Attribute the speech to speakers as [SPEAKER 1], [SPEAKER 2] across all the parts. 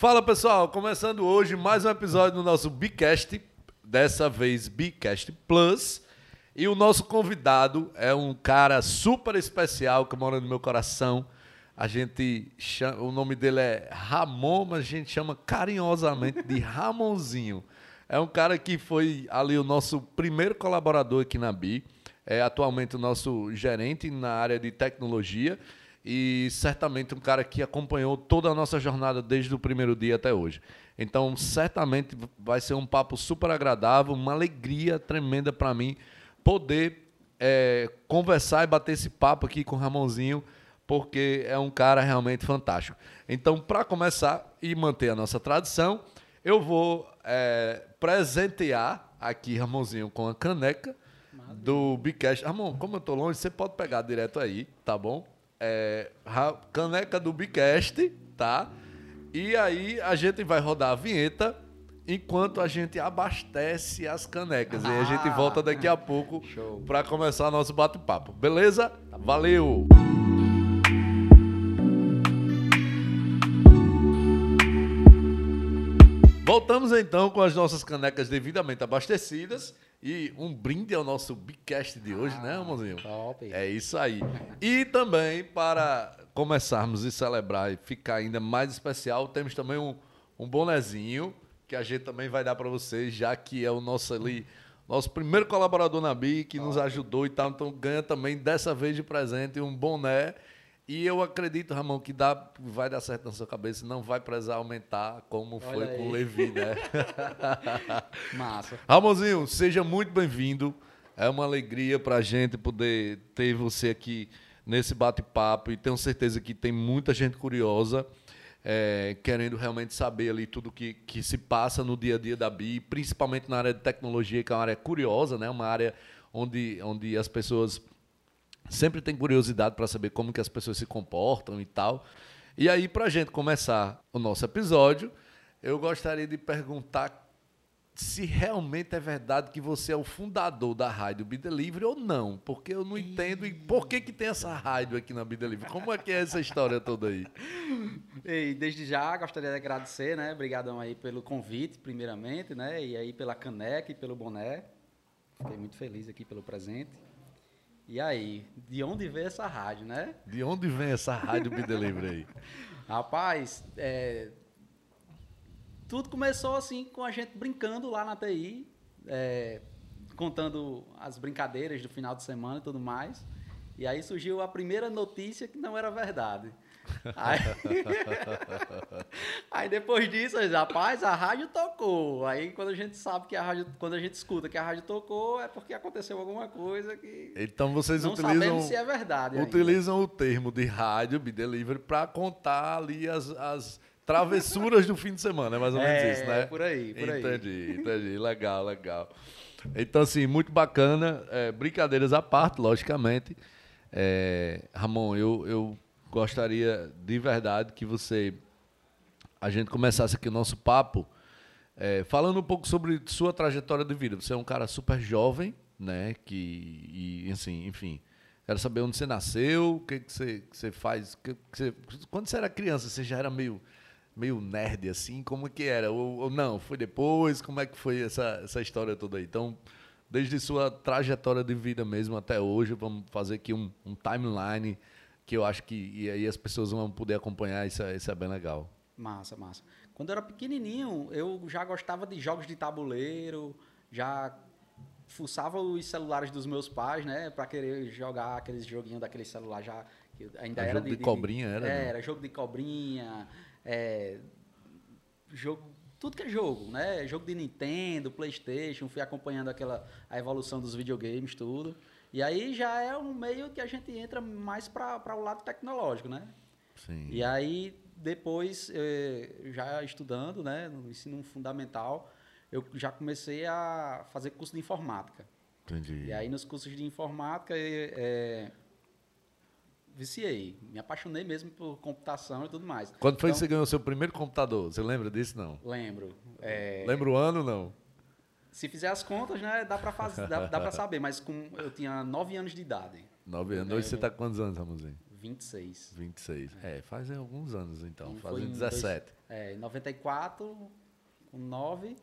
[SPEAKER 1] Fala pessoal, começando hoje mais um episódio do nosso Bicast, dessa vez Bicast Plus. E o nosso convidado é um cara super especial que mora no meu coração. A gente chama, o nome dele é Ramon, mas a gente chama carinhosamente de Ramonzinho. É um cara que foi ali o nosso primeiro colaborador aqui na BI, é atualmente o nosso gerente na área de tecnologia e certamente um cara que acompanhou toda a nossa jornada desde o primeiro dia até hoje. Então, certamente vai ser um papo super agradável, uma alegria tremenda para mim poder é, conversar e bater esse papo aqui com o Ramonzinho, porque é um cara realmente fantástico. Então, para começar e manter a nossa tradição, eu vou é, presentear aqui Ramonzinho com a caneca do Bicast. Ramon, como eu tô longe, você pode pegar direto aí, tá bom? É, caneca do Bicast, tá? E aí a gente vai rodar a vinheta enquanto a gente abastece as canecas. Ah, e a gente volta daqui a pouco para começar nosso bate-papo. Beleza? Tá Valeu! Voltamos então com as nossas canecas devidamente abastecidas. E um brinde ao nosso Bigcast de hoje, né, ah, né, amorzinho? Top. É isso aí. E também, para começarmos e celebrar e ficar ainda mais especial, temos também um, um bonezinho que a gente também vai dar para vocês, já que é o nosso ali, nosso primeiro colaborador na BI, que nos ajudou e tal. Então ganha também dessa vez de presente um boné e eu acredito, Ramon, que dá, vai dar certo na sua cabeça, não vai precisar aumentar como Olha foi aí. com o Levi, né?
[SPEAKER 2] Massa.
[SPEAKER 1] Ramonzinho, seja muito bem-vindo. É uma alegria para a gente poder ter você aqui nesse bate-papo e tenho certeza que tem muita gente curiosa, é, querendo realmente saber ali tudo que, que se passa no dia a dia da BI, principalmente na área de tecnologia, que é uma área curiosa, né? uma área onde, onde as pessoas sempre tem curiosidade para saber como que as pessoas se comportam e tal. E aí, para a gente começar o nosso episódio, eu gostaria de perguntar se realmente é verdade que você é o fundador da rádio Be Delivery ou não, porque eu não entendo e por que que tem essa rádio aqui na Be Delivery. Como é que é essa história toda aí?
[SPEAKER 2] E desde já gostaria de agradecer, né? Obrigadão aí pelo convite, primeiramente, né? E aí pela caneca e pelo boné. Fiquei muito feliz aqui pelo presente. E aí, de onde vem essa rádio, né?
[SPEAKER 1] De onde vem essa rádio Me Delivery aí?
[SPEAKER 2] Rapaz, é, tudo começou assim com a gente brincando lá na TI, é, contando as brincadeiras do final de semana e tudo mais. E aí surgiu a primeira notícia que não era verdade. Aí, aí depois disso, rapaz, a rádio tocou. Aí quando a gente sabe que a rádio, quando a gente escuta que a rádio tocou, é porque aconteceu alguma coisa que.
[SPEAKER 1] Então vocês
[SPEAKER 2] não
[SPEAKER 1] utilizam.
[SPEAKER 2] se é verdade.
[SPEAKER 1] Utilizam ainda. o termo de rádio, be delivery, para contar ali as, as travessuras do fim de semana, é mais ou menos
[SPEAKER 2] é,
[SPEAKER 1] isso, né?
[SPEAKER 2] Por aí, por
[SPEAKER 1] aí. Entendi, entendi. Legal, legal. Então, assim, muito bacana. É, brincadeiras à parte, logicamente. É, Ramon, eu, eu gostaria de verdade que você a gente começasse aqui o nosso papo é, falando um pouco sobre sua trajetória de vida. Você é um cara super jovem, né? Que e assim, enfim, quero saber onde você nasceu, o que, que, você, que você faz. Que, que você, quando você era criança, você já era meio meio nerd assim, como que era? Ou, ou, não? Foi depois? Como é que foi essa essa história toda aí? Então desde sua trajetória de vida mesmo até hoje, vamos fazer aqui um, um timeline que eu acho que e aí as pessoas vão poder acompanhar, isso é, isso é bem legal.
[SPEAKER 2] Massa, massa. Quando eu era pequenininho, eu já gostava de jogos de tabuleiro, já fuçava os celulares dos meus pais, né, para querer jogar aqueles joguinhos daquele celular já ainda era
[SPEAKER 1] jogo de, de cobrinha era.
[SPEAKER 2] É, era jogo de cobrinha, é, jogo tudo que é jogo, né? Jogo de Nintendo, PlayStation, fui acompanhando aquela a evolução dos videogames, tudo. E aí já é um meio que a gente entra mais para o lado tecnológico, né?
[SPEAKER 1] Sim.
[SPEAKER 2] E aí, depois, eh, já estudando, né, no ensino fundamental, eu já comecei a fazer curso de informática.
[SPEAKER 1] Entendi.
[SPEAKER 2] E aí, nos cursos de informática, é, viciei. Me apaixonei mesmo por computação e tudo mais.
[SPEAKER 1] Quando foi então, que você ganhou o seu primeiro computador? Você lembra disso, não?
[SPEAKER 2] Lembro. É...
[SPEAKER 1] Lembra o ano, não?
[SPEAKER 2] Se fizer as contas, né, dá para dá, dá saber, mas com, eu tinha 9 anos de idade.
[SPEAKER 1] 9 anos. Hoje você está com quantos anos, Ramonzinho?
[SPEAKER 2] 26.
[SPEAKER 1] 26. É, fazem alguns anos então.
[SPEAKER 2] Foi
[SPEAKER 1] fazem
[SPEAKER 2] em
[SPEAKER 1] 17.
[SPEAKER 2] dois- é, em 94, com 9.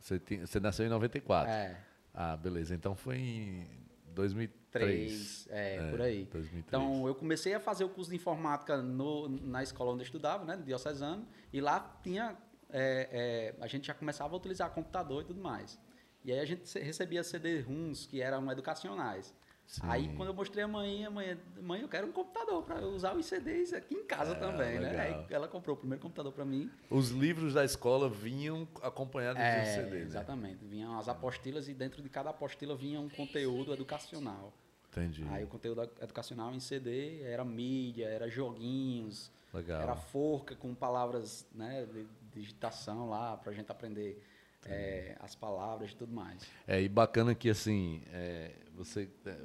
[SPEAKER 1] Você, tinha- você nasceu em 94.
[SPEAKER 2] É,
[SPEAKER 1] Ah, beleza. Então foi em 2003.
[SPEAKER 2] 3, é, por aí.
[SPEAKER 1] 2003.
[SPEAKER 2] Então, eu comecei a fazer o curso de informática no- na escola onde eu estudava, né, no Diocesano, e lá tinha, é, é, a gente já começava a utilizar computador e tudo mais. E aí a gente recebia CD-ROMs que eram educacionais.
[SPEAKER 1] Sim.
[SPEAKER 2] Aí quando eu mostrei a mãe, a mãe, mãe, eu quero um computador para usar os CDs aqui em casa também, né?
[SPEAKER 1] É, legal.
[SPEAKER 2] Aí ela comprou o primeiro computador para mim.
[SPEAKER 1] Os livros da escola vinham acompanhados
[SPEAKER 2] É,
[SPEAKER 1] de CD, né?
[SPEAKER 2] exatamente. Vinham as apostilas e dentro de cada apostila vinha um conteúdo educacional.
[SPEAKER 1] Entendi.
[SPEAKER 2] Aí o conteúdo educacional em CD era mídia, era joguinhos,
[SPEAKER 1] Legal.
[SPEAKER 2] era forca com palavras né, de digitação lá pra gente aprender é, as palavras e tudo mais.
[SPEAKER 1] É, e bacana que, assim, é, você é,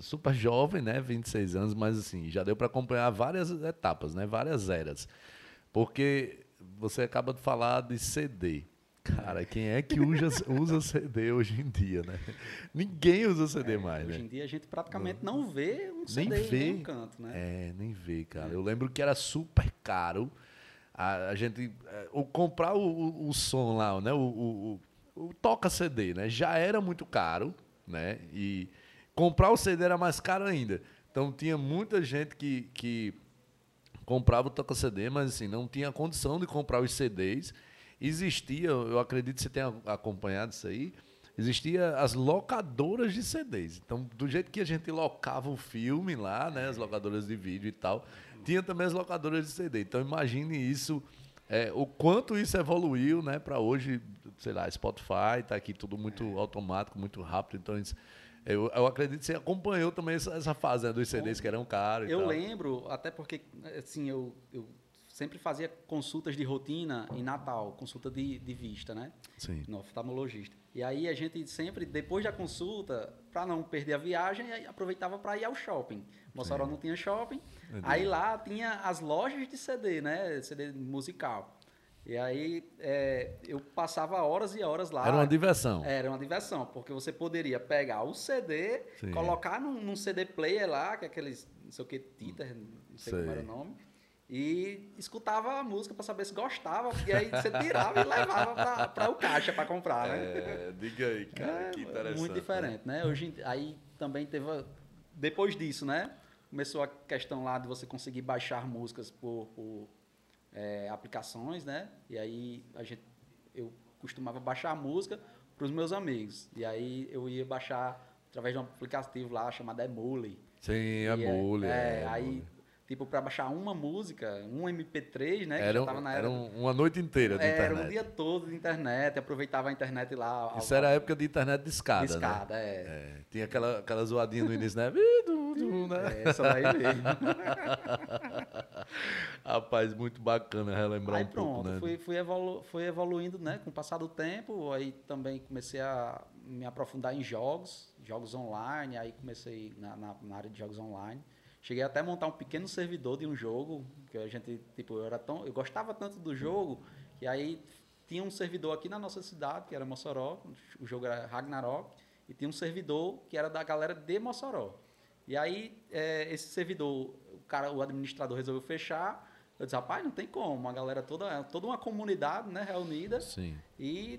[SPEAKER 1] super jovem, né, 26 anos, mas, assim, já deu para acompanhar várias etapas, né, várias eras. Porque você acaba de falar de CD. Cara, quem é que usa, usa CD hoje em dia, né? Ninguém usa CD mais,
[SPEAKER 2] Hoje
[SPEAKER 1] né?
[SPEAKER 2] em dia a gente praticamente não vê um
[SPEAKER 1] Nem
[SPEAKER 2] CD em
[SPEAKER 1] vê.
[SPEAKER 2] nenhum canto, né?
[SPEAKER 1] É, nem vê, cara. Eu lembro que era super caro. A, a gente. é, O comprar o, o, o som lá, né? O, o, o toca-CD, né? Já era muito caro, né? E comprar o CD era mais caro ainda. Então tinha muita gente que, que comprava o toca-CD, mas assim, não tinha condição de comprar os CDs. Existia, eu acredito que você tenha acompanhado isso aí, existia as locadoras de CDs. Então, do jeito que a gente locava o filme lá, né, as locadoras de vídeo e tal, tinha também as locadoras de CD. Então, imagine isso, é, o quanto isso evoluiu, né, para hoje, sei lá, Spotify, tá aqui tudo muito automático, muito rápido. Então, isso- eu, eu acredito que você acompanhou também essa, essa fase né, dos CDs que eram caros
[SPEAKER 2] Eu lembro, até porque, assim, eu, eu sempre fazia consultas de rotina em Natal, consulta de, de vista, né?
[SPEAKER 1] Sim.
[SPEAKER 2] No oftalmologista. E aí a gente sempre, depois da consulta, para não perder a viagem, aproveitava para ir ao shopping. Mossoró não tinha shopping. Aí lá tinha as lojas de CD, né? CD musical. E aí é, eu passava horas e horas lá.
[SPEAKER 1] Era uma diversão.
[SPEAKER 2] Era uma diversão, porque você poderia pegar o CD,
[SPEAKER 1] Sim.
[SPEAKER 2] colocar num, num CD player lá, que é aqueles, não sei o que, Titer, não sei, como
[SPEAKER 1] Sei.
[SPEAKER 2] era o nome, e escutava a música para saber se gostava, e aí você tirava e levava para o caixa para comprar, né?
[SPEAKER 1] É, diga aí, cara,
[SPEAKER 2] É,
[SPEAKER 1] que interessante.
[SPEAKER 2] Muito diferente, né? Hoje, aí também teve, depois disso, né? Começou a questão lá de você conseguir baixar músicas por, por, é, aplicações, né? E aí a gente, eu costumava baixar música para os meus amigos. E aí eu ia baixar através de um aplicativo lá chamado Emule.
[SPEAKER 1] Sim, é mole.
[SPEAKER 2] É,
[SPEAKER 1] é
[SPEAKER 2] aí,
[SPEAKER 1] mole.
[SPEAKER 2] Tipo, para baixar uma música, um MP3, né? Que
[SPEAKER 1] Era, era
[SPEAKER 2] era.
[SPEAKER 1] um- uma noite inteira de
[SPEAKER 2] era
[SPEAKER 1] internet.
[SPEAKER 2] um dia todo de internet, aproveitava a internet lá. ao-
[SPEAKER 1] Isso era a época de internet de escada,
[SPEAKER 2] de
[SPEAKER 1] né?
[SPEAKER 2] escada, é.
[SPEAKER 1] É, tinha aquela, aquela zoadinha no início, né? Né?
[SPEAKER 2] É, essa daí mesmo.
[SPEAKER 1] Rapaz, muito bacana relembrar
[SPEAKER 2] aí
[SPEAKER 1] um
[SPEAKER 2] pronto,
[SPEAKER 1] pouco, né?
[SPEAKER 2] fui, fui, evolu fui evoluindo né, com o passar do tempo, aí também comecei a me aprofundar em jogos, jogos online, aí comecei na, na, na área de jogos online. Cheguei até a montar um pequeno servidor de um jogo, que a gente, tipo, eu era tão, eu gostava tanto do jogo, que aí tinha um servidor aqui na nossa cidade, que era Mossoró, o jogo era Ragnarok, e tinha um servidor que era da galera de Mossoró. E aí, é, esse servidor, o cara, o administrador resolveu fechar. Eu disse, rapaz, não tem como. A galera toda, toda uma comunidade, né, reunida.
[SPEAKER 1] Sim.
[SPEAKER 2] E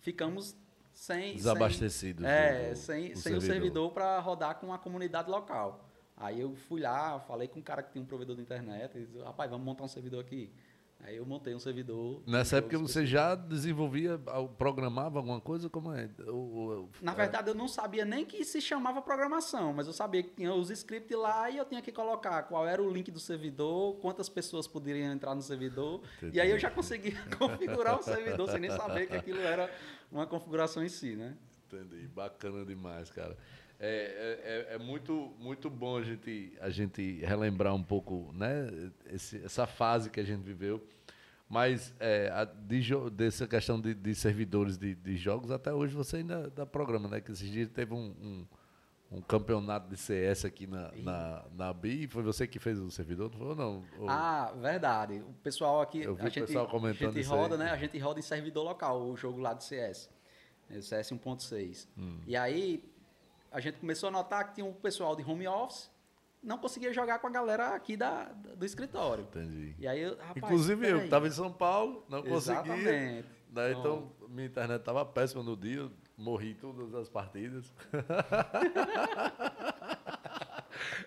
[SPEAKER 2] ficamos sem...
[SPEAKER 1] Desabastecidos.
[SPEAKER 2] Sem, é, sem, sem o servidor para rodar com a comunidade local. Aí eu fui lá, falei com um cara que tinha um provedor de internet. E disse, rapaz, vamos montar um servidor aqui. Aí eu montei um servidor.
[SPEAKER 1] Nessa época você já desenvolvia, programava alguma coisa? Como é?
[SPEAKER 2] Na verdade, eu não sabia nem que se chamava programação, mas eu sabia que tinha os scripts lá e eu tinha que colocar qual era o link do servidor, quantas pessoas poderiam entrar no servidor.
[SPEAKER 1] Entendi.
[SPEAKER 2] E aí eu já conseguia configurar o servidor sem nem saber que aquilo era uma configuração em si, né?
[SPEAKER 1] Entendi. Bacana demais, cara. É, é, é- é muito, muito bom a gente, a gente relembrar um pouco né, esse- essa fase que a gente viveu. Mas é, a- de dessa questão de, de servidores de, de jogos, até hoje você ainda dá programa, né? Que esses dias teve um, um, um campeonato de CS aqui na, na, na BI. Foi você que fez o servidor, não foi ou não? Ou-
[SPEAKER 2] Ah, verdade. O pessoal aqui,
[SPEAKER 1] Eu vi
[SPEAKER 2] a
[SPEAKER 1] o
[SPEAKER 2] gente,
[SPEAKER 1] pessoal comentando
[SPEAKER 2] a gente roda, né? A gente roda em servidor local, o jogo lá de CS. CS 1.6.
[SPEAKER 1] Hum.
[SPEAKER 2] E aí a gente começou a notar que tinha um pessoal de home office não conseguia jogar com a galera aqui da, do escritório.
[SPEAKER 1] Entendi.
[SPEAKER 2] E aí, eu, rapaz,
[SPEAKER 1] Inclusive eu, que estava em São Paulo, não conseguia.
[SPEAKER 2] Exatamente.
[SPEAKER 1] Daí, então, minha internet estava péssima no dia, eu morri todas as partidas.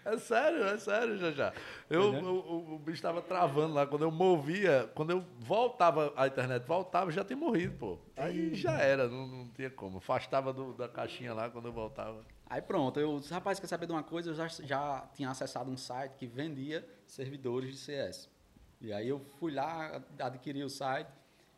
[SPEAKER 1] é sério, é sério, já já. Eu,
[SPEAKER 2] Uhum.
[SPEAKER 1] o, o- o bicho estava travando lá. Quando eu movia, quando eu voltava, a internet voltava, já tinha morrido, pô. Aí já era, não, não tinha como. Afastava do- da caixinha lá quando eu voltava.
[SPEAKER 2] Aí pronto, eu disse, rapaz, quer saber de uma coisa? Eu já, já tinha acessado um site que vendia servidores de CS. E aí eu fui lá, adquiri o site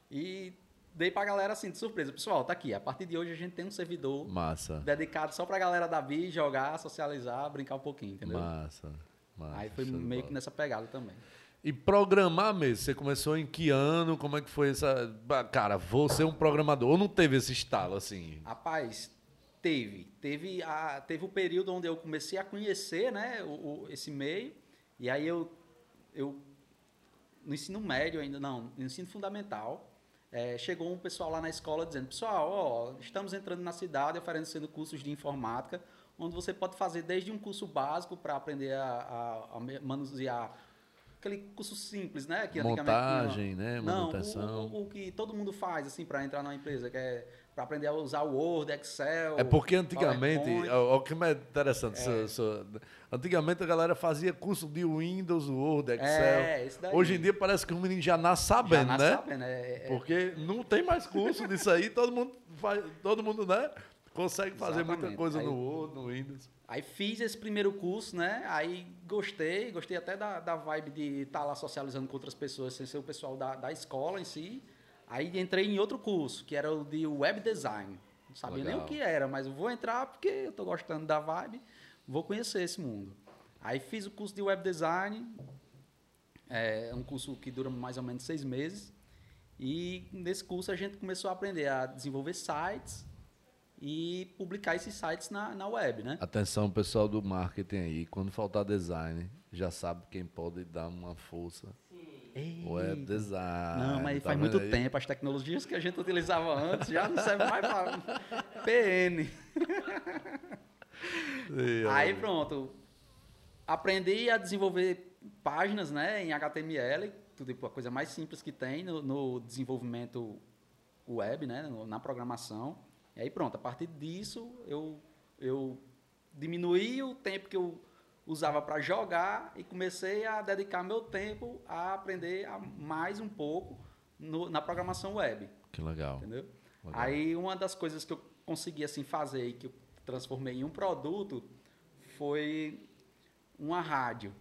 [SPEAKER 2] e dei pra galera assim, de surpresa. Pessoal, tá aqui, a partir de hoje a gente tem um servidor
[SPEAKER 1] Massa.
[SPEAKER 2] dedicado só pra galera da BI jogar, socializar, brincar um pouquinho, entendeu?
[SPEAKER 1] Massa. massa.
[SPEAKER 2] Aí foi meio que nessa pegada também.
[SPEAKER 1] E programar mesmo, você começou em que ano? Como é que foi essa. Cara, vou ser um programador. Ou não teve esse estalo assim?
[SPEAKER 2] Rapaz, teve. Teve, a, teve o período onde eu comecei a conhecer né, o, o- esse meio. E aí eu, eu, no ensino médio ainda, não, no ensino fundamental, eh, chegou um pessoal lá na escola dizendo, pessoal, ó, estamos entrando na cidade oferecendo cursos de informática, onde você pode fazer desde um curso básico para aprender a, a- a manusear aquele curso simples, né? Que
[SPEAKER 1] Montagem, né?
[SPEAKER 2] não, o-
[SPEAKER 1] Manutenção.
[SPEAKER 2] o, o que todo mundo faz assim para entrar numa empresa, que é para aprender a usar o Word, Excel.
[SPEAKER 1] É porque antigamente, o que é interessante, sua- antigamente a galera fazia curso de Windows, Word, Excel.
[SPEAKER 2] É, esse daí.
[SPEAKER 1] Hoje em dia parece que o menino já nasce
[SPEAKER 2] Já
[SPEAKER 1] sabendo,
[SPEAKER 2] nasce
[SPEAKER 1] né?
[SPEAKER 2] sabendo, é- é-
[SPEAKER 1] Porque não tem mais curso disso aí, todo mundo faz, todo mundo, né? Consegue fazer muita
[SPEAKER 2] Exatamente.
[SPEAKER 1] coisa
[SPEAKER 2] Aí-
[SPEAKER 1] no Word, no Windows.
[SPEAKER 2] Aí fiz esse primeiro curso, né? Aí gostei, gostei até da, da vibe de estar lá socializando com outras pessoas, sem ser o pessoal da, da escola em si. Aí entrei em outro curso, que era o de web design. Não sabia nem
[SPEAKER 1] Legal.
[SPEAKER 2] o que era, mas eu vou entrar porque eu tô gostando da vibe, vou conhecer esse mundo. Aí fiz o curso de web design, é um curso que dura mais ou menos seis meses. E nesse curso a gente começou a aprender a desenvolver sites e publicar esses sites na, na web, né?
[SPEAKER 1] Atenção, pessoal do marketing aí, quando faltar design, já sabe quem pode dar uma força. Web design.
[SPEAKER 2] Não, mas
[SPEAKER 1] tá
[SPEAKER 2] faz muito
[SPEAKER 1] aí?
[SPEAKER 2] tempo. As tecnologias que a gente utilizava antes já não servem mais para PN.
[SPEAKER 1] Ih,
[SPEAKER 2] Aí pronto. Aprendi a desenvolver páginas né, em HTML, tudo tipo, a coisa mais simples que tem no, no desenvolvimento web, né, na programação. E aí pronto, a partir disso eu, eu diminuí o tempo que eu usava para jogar e comecei a dedicar meu tempo a aprender a mais um pouco no- na programação web.
[SPEAKER 1] Que legal.
[SPEAKER 2] Entendeu?
[SPEAKER 1] Legal.
[SPEAKER 2] Aí uma das coisas que eu consegui assim fazer e que eu transformei em um produto foi uma rádio.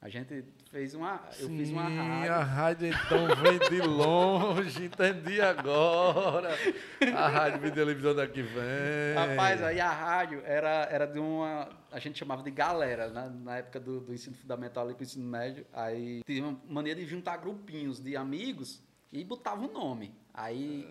[SPEAKER 2] A gente fez uma, eu fiz uma
[SPEAKER 1] Sim,
[SPEAKER 2] rádio.
[SPEAKER 1] a rádio então vem de longe, entendi agora. A rádio vem de televisão daqui vem.
[SPEAKER 2] Rapaz, aí a rádio era, era de uma. A gente chamava de galera, né? na época do, do ensino fundamental e do ensino médio. Aí tinha uma maneira de juntar grupinhos de amigos e botava um nome. Aí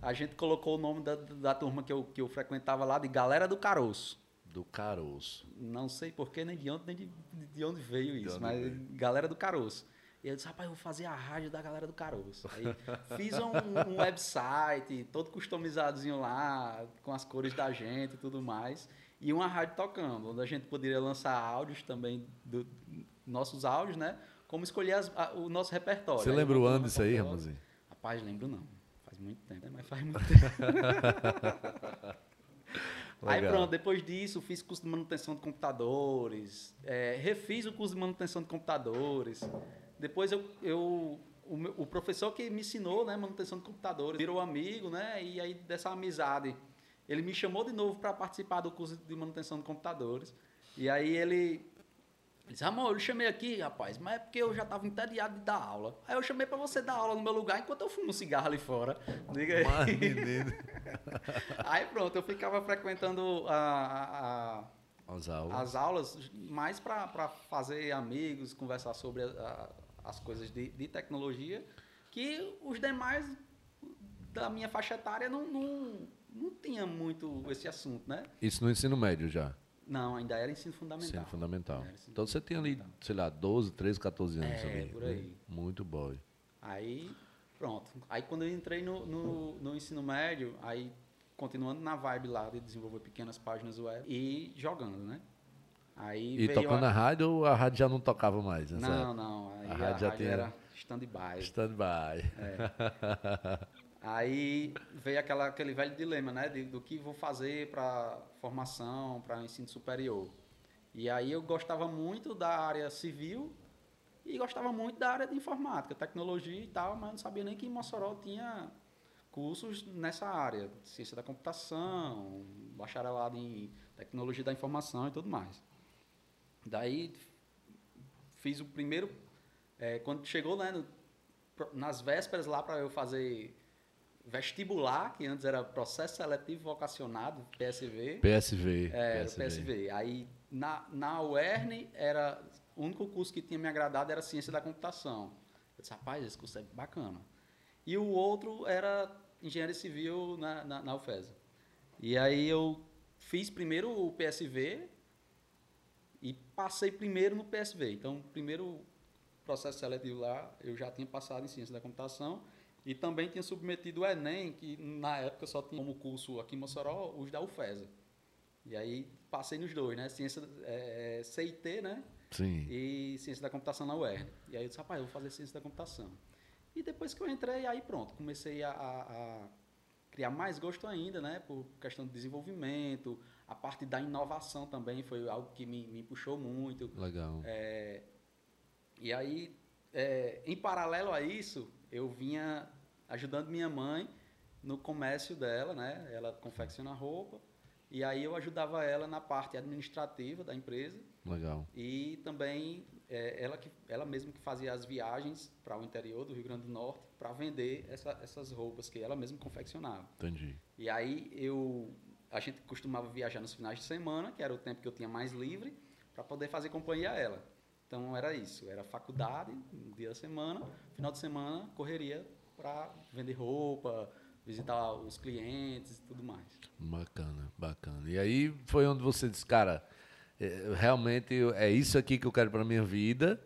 [SPEAKER 2] a gente colocou o nome da, da turma que eu, que eu frequentava lá de Galera do Caroço.
[SPEAKER 1] Do caroço.
[SPEAKER 2] Não sei porquê, nem de onde, nem de, de onde veio isso,
[SPEAKER 1] onde
[SPEAKER 2] mas
[SPEAKER 1] veio.
[SPEAKER 2] galera do Caroço. E eu disse, rapaz, eu vou fazer a rádio da galera do Caroço. Aí fiz um, um website, todo customizadozinho lá, com as cores da gente e tudo mais. E uma rádio tocando, onde a gente poderia lançar áudios também, do, nossos áudios, né? Como escolher as- a- o nosso repertório.
[SPEAKER 1] Você
[SPEAKER 2] Aí
[SPEAKER 1] lembra o ano disso aí,
[SPEAKER 2] uma
[SPEAKER 1] Ramosinho?
[SPEAKER 2] Rapaz, lembro não. Faz muito tempo, né? mas faz muito tempo. Aí
[SPEAKER 1] Legal.
[SPEAKER 2] pronto, depois disso fiz curso de manutenção de computadores, é, refiz o curso de manutenção de computadores. Depois eu, eu o, meu- o professor que me ensinou, né, manutenção de computadores, virou amigo, né, e aí dessa amizade, ele me chamou de novo para participar do curso de manutenção de computadores. E aí ele ele disse, amor, eu chamei aqui, rapaz, mas é porque eu já estava entediado de dar aula. Aí eu chamei para você dar aula no meu lugar enquanto eu fumo um cigarro ali fora. Diga aí. Aí pronto, eu ficava frequentando a- a-
[SPEAKER 1] As aulas.
[SPEAKER 2] as aulas mais para fazer amigos, conversar sobre a- a- as coisas de, de tecnologia, que os demais da minha faixa etária não, não, não tinha muito esse assunto, né?
[SPEAKER 1] Isso no ensino médio já.
[SPEAKER 2] Não, ainda era ensino fundamental.
[SPEAKER 1] Ensino fundamental.
[SPEAKER 2] Ensino
[SPEAKER 1] Então você tinha ali, sei lá, 12, 13, 14 anos
[SPEAKER 2] É,
[SPEAKER 1] ali.
[SPEAKER 2] por
[SPEAKER 1] né?
[SPEAKER 2] aí.
[SPEAKER 1] Muito boy.
[SPEAKER 2] Aí, pronto. Aí quando eu entrei no, no, no ensino médio, aí continuando na vibe lá de desenvolver pequenas páginas web e jogando, né? Aí
[SPEAKER 1] E tocando
[SPEAKER 2] a...
[SPEAKER 1] na rádio ou a rádio já não tocava mais?
[SPEAKER 2] Não,
[SPEAKER 1] época?
[SPEAKER 2] não.
[SPEAKER 1] A
[SPEAKER 2] a,
[SPEAKER 1] rádio já
[SPEAKER 2] rádio
[SPEAKER 1] tinha-
[SPEAKER 2] era stand-by.
[SPEAKER 1] Stand-by.
[SPEAKER 2] Aí veio aquela, aquele velho dilema, né? de- do que vou fazer para formação, para ensino superior. E aí eu gostava muito da área civil e gostava muito da área de informática, tecnologia e tal, mas não sabia nem que em Mossoró tinha cursos nessa área, ciência da computação, bacharelado em tecnologia da informação e tudo mais. Daí fiz o primeiro, eh, quando chegou né, no- nas vésperas lá para eu fazer vestibular, que antes era processo seletivo vocacionado, PSV.
[SPEAKER 1] PSV.
[SPEAKER 2] É, o PSV. Aí na, na UERN era o único curso que tinha me agradado era ciência da computação. Eu disse, rapaz, esse curso é bacana. E o outro era engenharia civil na, na, na UFES. E aí eu fiz primeiro o PSV e passei primeiro no PSV. Então, primeiro processo seletivo lá, eu já tinha passado em ciência da computação e também tinha submetido o Enem, que na época só tinha como curso aqui em Mossoró os da UFESA. E aí passei nos dois, né? Ciência, é, é, CIT, né?
[SPEAKER 1] Sim.
[SPEAKER 2] E ciência da computação na UERN. E aí eu disse, rapaz, eu vou fazer ciência da computação. E depois que eu entrei, aí pronto, comecei a, a- a criar mais gosto ainda, né? Por questão de desenvolvimento, a parte da inovação também foi algo que me, me puxou muito.
[SPEAKER 1] Legal.
[SPEAKER 2] É, e aí, é, em paralelo a isso, eu vinha ajudando minha mãe no comércio dela, né? Ela confecciona roupa. E aí eu ajudava ela na parte administrativa da empresa
[SPEAKER 1] Legal.
[SPEAKER 2] e também é, ela que ela mesma que fazia as viagens para o interior do Rio Grande do Norte para vender essa- essas roupas que ela mesma confeccionava.
[SPEAKER 1] Entendi.
[SPEAKER 2] E aí eu a gente costumava viajar nos finais de semana, que era o tempo que eu tinha mais livre, para poder fazer companhia a ela. Então era isso, era faculdade, um dia da semana, final de semana correria para vender roupa, visitar os clientes e tudo mais.
[SPEAKER 1] Bacana, bacana. E aí foi onde você disse, cara, é, realmente é isso aqui que eu quero para minha vida.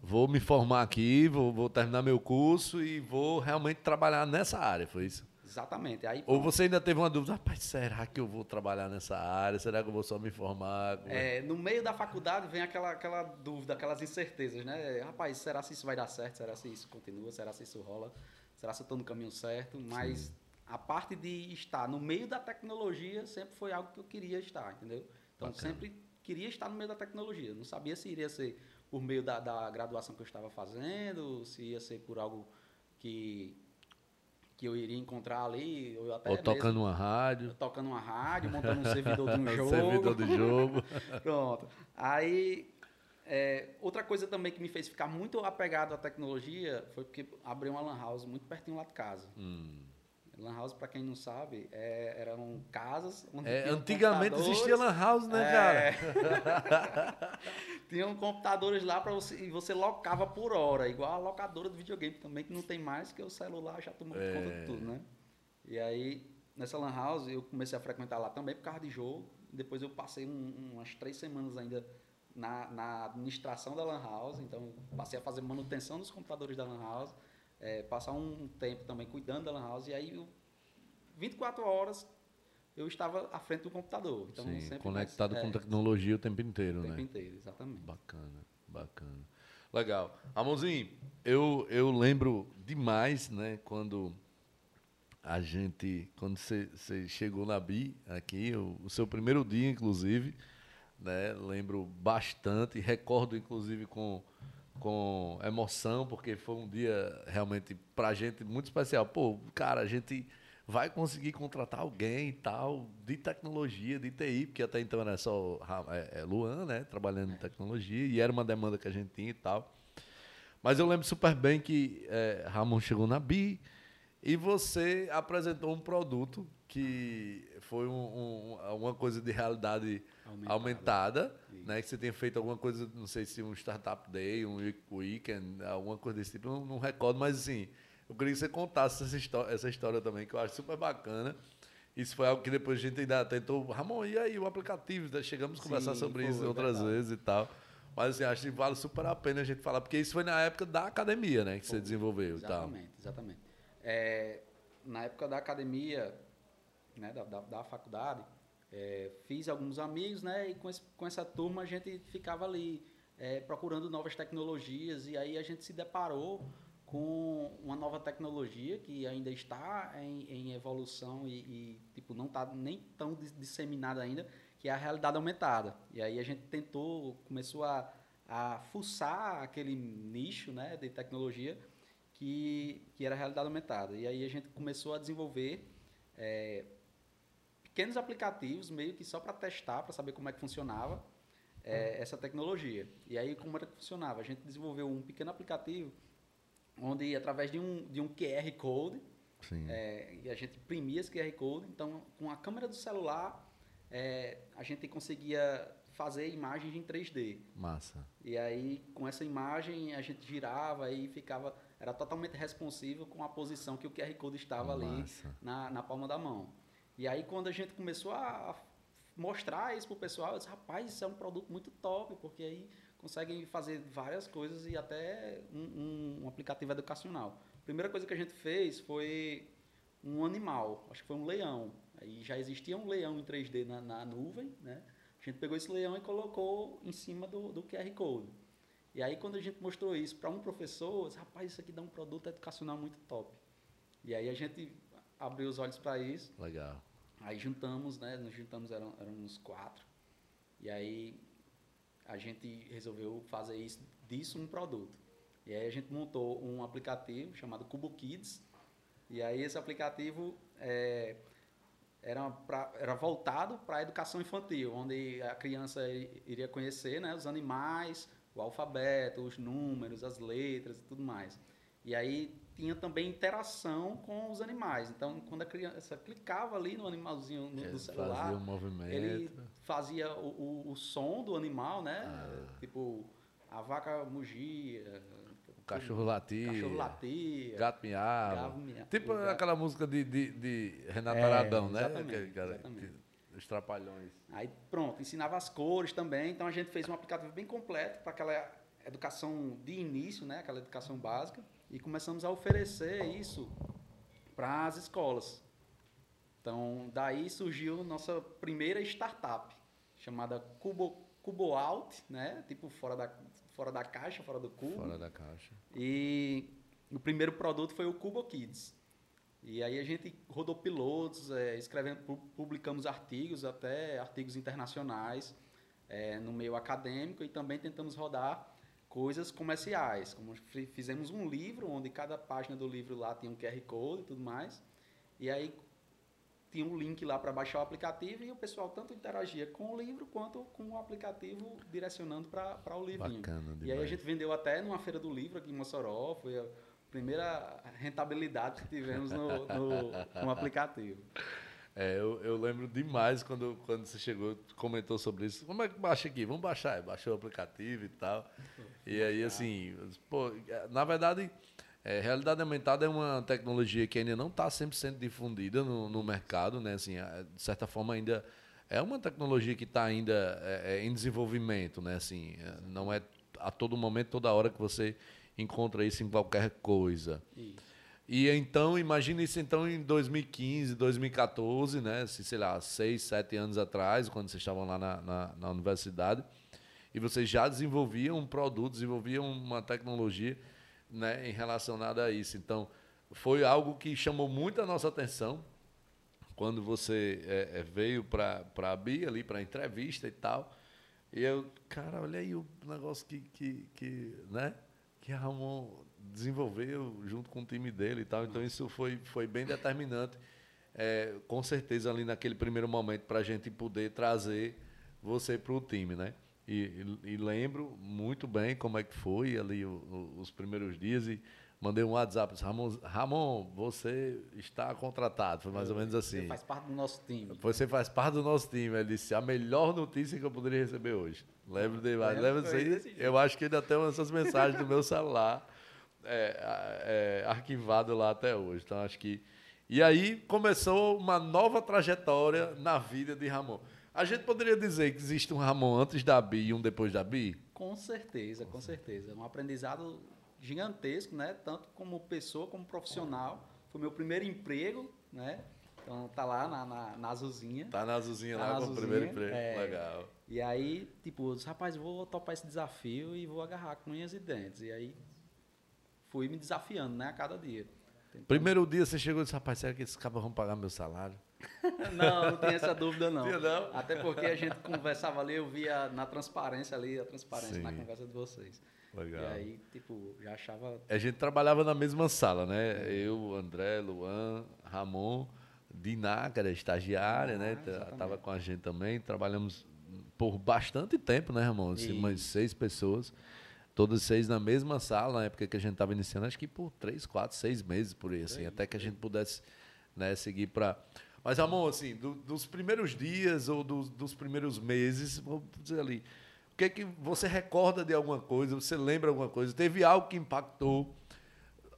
[SPEAKER 1] Vou me formar aqui, vou, vou terminar meu curso e vou realmente trabalhar nessa área, foi isso?
[SPEAKER 2] Exatamente. Aí
[SPEAKER 1] Ou você ainda teve uma dúvida, rapaz, será que eu vou trabalhar nessa área? Será que eu vou só me formar? É?
[SPEAKER 2] É, no meio da faculdade vem aquela, aquela dúvida, aquelas incertezas, né? Rapaz, será se isso vai dar certo? Será se isso continua? Será se isso rola? Será se eu estou no caminho certo? Mas a parte de estar no meio da tecnologia sempre foi algo que eu queria estar, entendeu? Então,
[SPEAKER 1] Bacana.
[SPEAKER 2] sempre queria estar no meio da tecnologia. Não sabia se iria ser por meio da, da graduação que eu estava fazendo, se ia ser por algo que, que eu iria encontrar ali, ou até
[SPEAKER 1] Ou
[SPEAKER 2] mesmo
[SPEAKER 1] tocando uma rádio,
[SPEAKER 2] tocando uma rádio, montando um servidor de um jogo.
[SPEAKER 1] servidor de jogo.
[SPEAKER 2] Pronto. Aí, é, outra coisa também que me fez ficar muito apegado à tecnologia foi porque abriu uma lan house muito pertinho lá de casa.
[SPEAKER 1] Hum.
[SPEAKER 2] Lan house, para quem não sabe, é, eram casas onde
[SPEAKER 1] É, antigamente existia lan house, né,
[SPEAKER 2] É.
[SPEAKER 1] cara?
[SPEAKER 2] Tinham computadores lá para você e você locava por hora, igual a locadora do videogame também, que não tem mais, que o celular já tomou
[SPEAKER 1] É.
[SPEAKER 2] conta de tudo, né? E aí, nessa lan house, eu comecei a frequentar lá também por causa de jogo. Depois eu passei um- umas três semanas ainda na, na administração da lan house, então passei a fazer manutenção dos computadores da lan house, é, passar um tempo também cuidando da lan house, e aí eu, 24 horas eu estava à frente do computador. Então,
[SPEAKER 1] Sim,
[SPEAKER 2] sempre
[SPEAKER 1] conectado
[SPEAKER 2] mais-
[SPEAKER 1] com
[SPEAKER 2] é,
[SPEAKER 1] tecnologia o tempo inteiro,
[SPEAKER 2] o tempo
[SPEAKER 1] né?
[SPEAKER 2] inteiro, exatamente.
[SPEAKER 1] Bacana, bacana. Legal. Ramonzinho, eu, eu lembro demais, né, quando a gente, quando você você chegou na BI aqui, o, o seu primeiro dia, inclusive, né, lembro bastante, recordo, inclusive, com, com emoção, porque foi um dia realmente pra gente muito especial. Pô, cara, a gente vai conseguir contratar alguém e tal, de tecnologia, de TI, porque até então era só é, é, Luan, né, trabalhando em tecnologia, e era uma demanda que a gente tinha e tal. Mas eu lembro super bem que é, Ramon chegou na BI e você apresentou um produto que foi um- um- uma coisa de realidade
[SPEAKER 2] Aumentada.
[SPEAKER 1] aumentada, né? Que você tenha feito alguma coisa, não sei se um startup day, um week- weekend, alguma coisa desse tipo, não, não recordo, mas assim, eu queria que você contasse essa história, essa história também, que eu acho super bacana. Isso foi algo que depois a gente ainda tentou, Ramon, e aí o aplicativo? Chegamos a conversar
[SPEAKER 2] Sim,
[SPEAKER 1] sobre
[SPEAKER 2] foi,
[SPEAKER 1] isso outras
[SPEAKER 2] verdade.
[SPEAKER 1] vezes e tal. Mas assim, acho que vale super a pena a gente falar, porque isso foi na época da academia, né? Que você
[SPEAKER 2] Foi,
[SPEAKER 1] desenvolveu e tal.
[SPEAKER 2] Exatamente, exatamente. É, na época da academia, né, da, da, da faculdade, É, fiz alguns amigos, né? E com, esse, com essa turma a gente ficava ali é, procurando novas tecnologias e aí a gente se deparou com uma nova tecnologia que ainda está em, em evolução e, e, tipo não está nem tão disseminada ainda, que é a realidade aumentada. E aí a gente tentou, começou a, a fuçar aquele nicho, né, de tecnologia que, que era a realidade aumentada. E aí a gente começou a desenvolver é, pequenos aplicativos, meio que só para testar, para saber como é que funcionava é, essa tecnologia. E aí, como era que funcionava? A gente desenvolveu um pequeno aplicativo onde, através de um, de um QR Code, é, e a gente imprimia esse QR Code, então, com a câmera do celular, é, a gente conseguia fazer imagens em 3D.
[SPEAKER 1] Massa.
[SPEAKER 2] E aí, com essa imagem, a gente girava e ficava... Era totalmente responsivo com a posição que o QR Code estava Massa. ali na, na palma da mão. E aí, quando a gente começou a mostrar isso pro pessoal, eu disse, rapaz, isso é um produto muito top, porque aí conseguem fazer várias coisas e até um, um, um aplicativo educacional. A primeira coisa que a gente fez foi um animal, acho que foi um leão. Aí já existia um leão em 3D na, na nuvem, né? A gente pegou esse leão e colocou em cima do, do QR Code. E aí, quando a gente mostrou isso para um professor, disse, rapaz, isso aqui dá um produto educacional muito top. E aí a gente abriu os olhos para isso.
[SPEAKER 1] Legal.
[SPEAKER 2] Aí juntamos, né? Nos juntamos, eram, uns quatro. E aí a gente resolveu fazer isso, disso um produto. E aí a gente montou um aplicativo chamado Cubo Kids. E aí esse aplicativo é, era, pra, era voltado para a educação infantil, onde a criança iria conhecer né, os animais, o alfabeto, os números, as letras e tudo mais. E aí tinha também interação com os animais. Então, quando a criança clicava ali no animalzinho no, do celular,
[SPEAKER 1] fazia o movimento.
[SPEAKER 2] ele fazia o, o, o som do animal, né? Ah. Tipo, a vaca mugia,
[SPEAKER 1] o cachorro latia,
[SPEAKER 2] cachorro latia
[SPEAKER 1] gato miava. Tipo gato... aquela música de, de, de Renato é, Aradão, né? Exatamente. Os trapalhões.
[SPEAKER 2] Aí pronto, ensinava as cores também. Então a gente fez um aplicativo bem completo para aquela educação de início, né? Aquela educação básica e começamos a oferecer isso para as escolas. Então, daí surgiu nossa primeira startup, chamada Cubo, Cubo Out, né? Tipo fora da, fora da caixa, fora do cubo.
[SPEAKER 1] Fora da caixa.
[SPEAKER 2] E o primeiro produto foi o Cubo Kids. E aí a gente rodou pilotos, é, escrevendo, publicamos artigos, até artigos internacionais é, no meio acadêmico e também tentamos rodar coisas comerciais, como fizemos um livro onde cada página do livro lá tinha um QR Code e tudo mais. E aí tinha um link lá para baixar o aplicativo e o pessoal tanto interagia com o livro quanto com o aplicativo direcionando para o livrinho.
[SPEAKER 1] Bacana
[SPEAKER 2] demais. E aí a gente vendeu até numa feira do livro aqui em Mossoró, foi a primeira rentabilidade que tivemos no, no, no aplicativo.
[SPEAKER 1] É, eu, eu, lembro demais quando, quando você chegou, comentou sobre isso. Como é que baixa aqui? Vamos baixar. Baixou o aplicativo e tal. E aí, assim, pô, na verdade, é, realidade aumentada é uma tecnologia que ainda não está 100% difundida no, no mercado, né? Assim, de certa forma, ainda é uma tecnologia que está ainda é, é, em desenvolvimento, né? Assim, é, não é a todo momento, toda hora que você encontra isso em qualquer coisa. Isso. E então, imagine isso então em 2015, 2014, né? Se, sei lá, seis, sete anos atrás, quando vocês estavam lá na, na, na universidade, e vocês já desenvolviam um produto, desenvolviam uma tecnologia né, em relacionada a isso. Então, foi algo que chamou muito a nossa atenção quando você é, é veio para a Bia ali, para a entrevista e tal. E eu, cara, olha aí o negócio que, que, que, né, que Ramon desenvolveu junto com o time dele e tal. Então isso foi, foi bem determinante, é, com certeza ali naquele primeiro momento para a gente poder trazer você para o time, né? E, e, e, lembro muito bem como é que foi ali o, o, os primeiros dias e mandei um WhatsApp, disse, Ramon, Ramon, você está contratado, foi mais ou menos assim. Você
[SPEAKER 2] faz parte do nosso time.
[SPEAKER 1] Você faz parte do nosso time. Ele disse, a melhor notícia que eu poderia receber hoje. Lembro demais, lembro. Eu acho que ainda tem essas mensagens do meu celular é, é, arquivado lá até hoje. Então acho que. E aí começou uma nova trajetória na vida de Ramon. A gente poderia dizer que existe um Ramon antes da Bi e um depois da Bi?
[SPEAKER 2] Com certeza, com certeza. Um aprendizado gigantesco, né? Tanto como pessoa, como profissional. Foi meu primeiro emprego, né? Então tá lá na, na, na azulzinha.
[SPEAKER 1] Tá na azulzinha
[SPEAKER 2] Tá
[SPEAKER 1] lá
[SPEAKER 2] na
[SPEAKER 1] com o
[SPEAKER 2] azulzinha,
[SPEAKER 1] primeiro emprego.
[SPEAKER 2] é.
[SPEAKER 1] Legal.
[SPEAKER 2] E aí, tipo, eu disse, rapaz, vou topar esse desafio e vou agarrar com unhas e dentes. E aí fui me desafiando, né, a cada dia. Tentando-
[SPEAKER 1] Primeiro dia você chegou e disse, rapaz, será que esses cabos vão pagar meu salário?
[SPEAKER 2] Não, não tem essa dúvida não.
[SPEAKER 1] Tinha não?
[SPEAKER 2] Até porque a gente conversava ali, eu via na transparência ali, a transparência
[SPEAKER 1] Sim.
[SPEAKER 2] na conversa de vocês.
[SPEAKER 1] Legal.
[SPEAKER 2] E aí, tipo, já achava
[SPEAKER 1] A gente trabalhava na mesma sala, né? Eu, André, Luan, Ramon, Diná, que era estagiária,
[SPEAKER 2] Ah,
[SPEAKER 1] né?
[SPEAKER 2] exatamente.
[SPEAKER 1] Tava com a gente também. Trabalhamos por bastante tempo, né, Ramon? Assim, umas seis pessoas. Todas seis na mesma sala, na época que a gente estava iniciando, acho que por três, quatro, seis meses por aí, assim, até que a gente pudesse né, seguir para. Mas, Ramon, assim, do- dos primeiros dias ou dos, dos primeiros meses, vou dizer ali, o que é que você recorda de alguma coisa? Você lembra alguma coisa? Teve algo que impactou?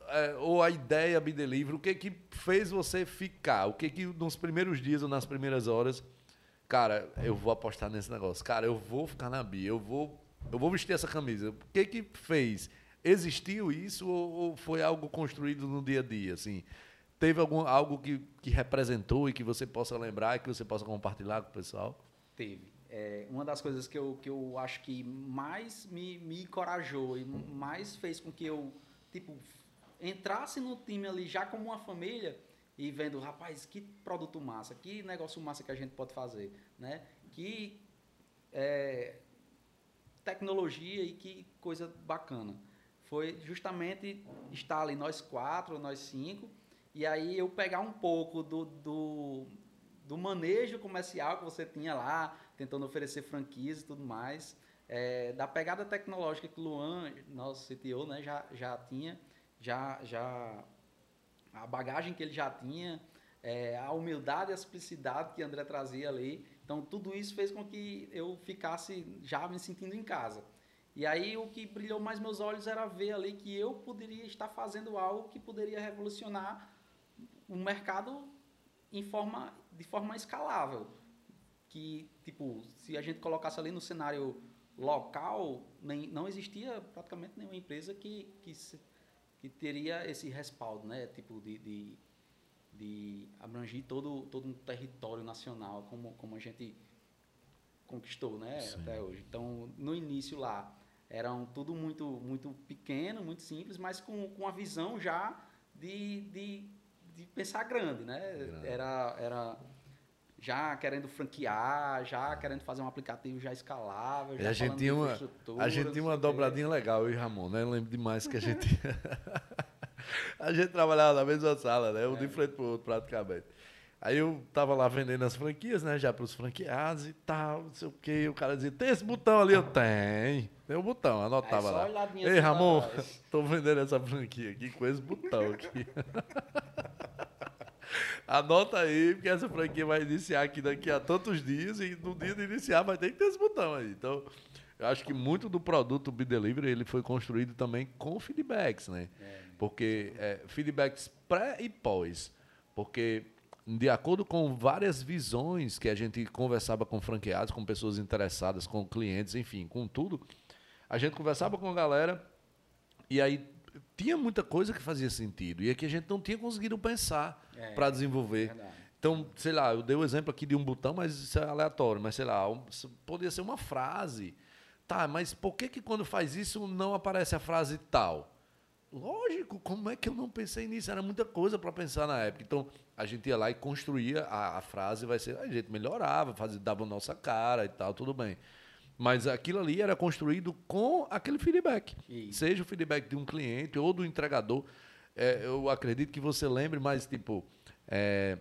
[SPEAKER 1] É, ou a ideia Be Delivery, o que que fez você ficar? O que que nos primeiros dias ou nas primeiras horas, cara, eu vou apostar nesse negócio. Cara, eu vou ficar na Bi, eu vou, eu vou vestir essa camisa. O que que fez? Existiu isso ou, ou foi algo construído no dia a dia, assim? Teve algum, algo que, que representou e que você possa lembrar e que você possa compartilhar com o pessoal?
[SPEAKER 2] Teve. É, uma das coisas que eu, que eu acho que mais me, me encorajou e mais fez com que eu, tipo, entrasse no time ali já como uma família e vendo, rapaz, que produto massa, que negócio massa que a gente pode fazer, né? Que é, tecnologia e que coisa bacana. Foi justamente estar ali nós quatro, nós cinco, e aí eu pegar um pouco do, do, do manejo comercial que você tinha lá, tentando oferecer franquias e tudo mais, é, da pegada tecnológica que o Luan, nosso CTO, né, já, já tinha, já, já a bagagem que ele já tinha, é, a humildade e a simplicidade que André trazia ali. Então, tudo isso fez com que eu ficasse já me sentindo em casa. E aí, o que brilhou mais meus olhos era ver ali que eu poderia estar fazendo algo que poderia revolucionar o mercado em forma, de forma escalável. Que, tipo, se a gente colocasse ali no cenário local, nem, não existia praticamente nenhuma empresa que, que, que teria esse respaldo, né? Tipo, de, de, de abranger todo, todo um território nacional, como, como a gente conquistou, né?
[SPEAKER 1] Sim.
[SPEAKER 2] Até hoje. Então, no início lá, eram tudo muito, muito pequeno, muito simples, mas com, com a visão já de, de, de pensar grande, né?
[SPEAKER 1] Grande.
[SPEAKER 2] Era, era já querendo franquear, já querendo fazer um aplicativo já escalável, já
[SPEAKER 1] a gente tinha uma, a gente tinha uma dobradinha legal, eu e Ramon, né? Eu lembro demais que a gente. a gente trabalhava na mesma sala, né? Um de frente pro outro, praticamente. Aí eu tava lá vendendo as franquias, né? Já pros franqueados e tal, não sei o quê. O cara dizia: tem esse botão ali? Eu tenho. Tem o botão, anotava
[SPEAKER 2] só
[SPEAKER 1] lá.
[SPEAKER 2] olhadinha
[SPEAKER 1] Ei,
[SPEAKER 2] assim
[SPEAKER 1] Ramon,
[SPEAKER 2] atrás.
[SPEAKER 1] tô vendendo essa franquia aqui com esse botão aqui. Anota aí, porque essa franquia vai iniciar aqui daqui a tantos dias e no dia de iniciar vai ter que ter esse botão aí. Então, eu acho que muito do produto Be Delivery ele foi construído também com feedbacks, né? Porque é, feedbacks pré e pós. Porque de acordo com várias visões que a gente conversava com franqueados, com pessoas interessadas, com clientes, enfim, com tudo, a gente conversava com a galera e aí tinha muita coisa que fazia sentido e é que a gente não tinha conseguido pensar
[SPEAKER 2] É,
[SPEAKER 1] para desenvolver.
[SPEAKER 2] verdade.
[SPEAKER 1] Então, sei lá, eu dei o exemplo aqui de um botão, mas isso é aleatório, mas sei lá, um, poderia ser uma frase. Tá, mas por que que quando faz isso não aparece a frase tal? Lógico, como é que eu não pensei nisso? Era muita coisa para pensar na época. Então, a gente ia lá e construía a, a frase, vai ser, a gente melhorava, fazia, dava nossa cara e tal, tudo bem. Mas aquilo ali era construído com aquele feedback. Seja o feedback de um cliente ou do entregador. É, eu acredito que você lembre, mas tipo, é,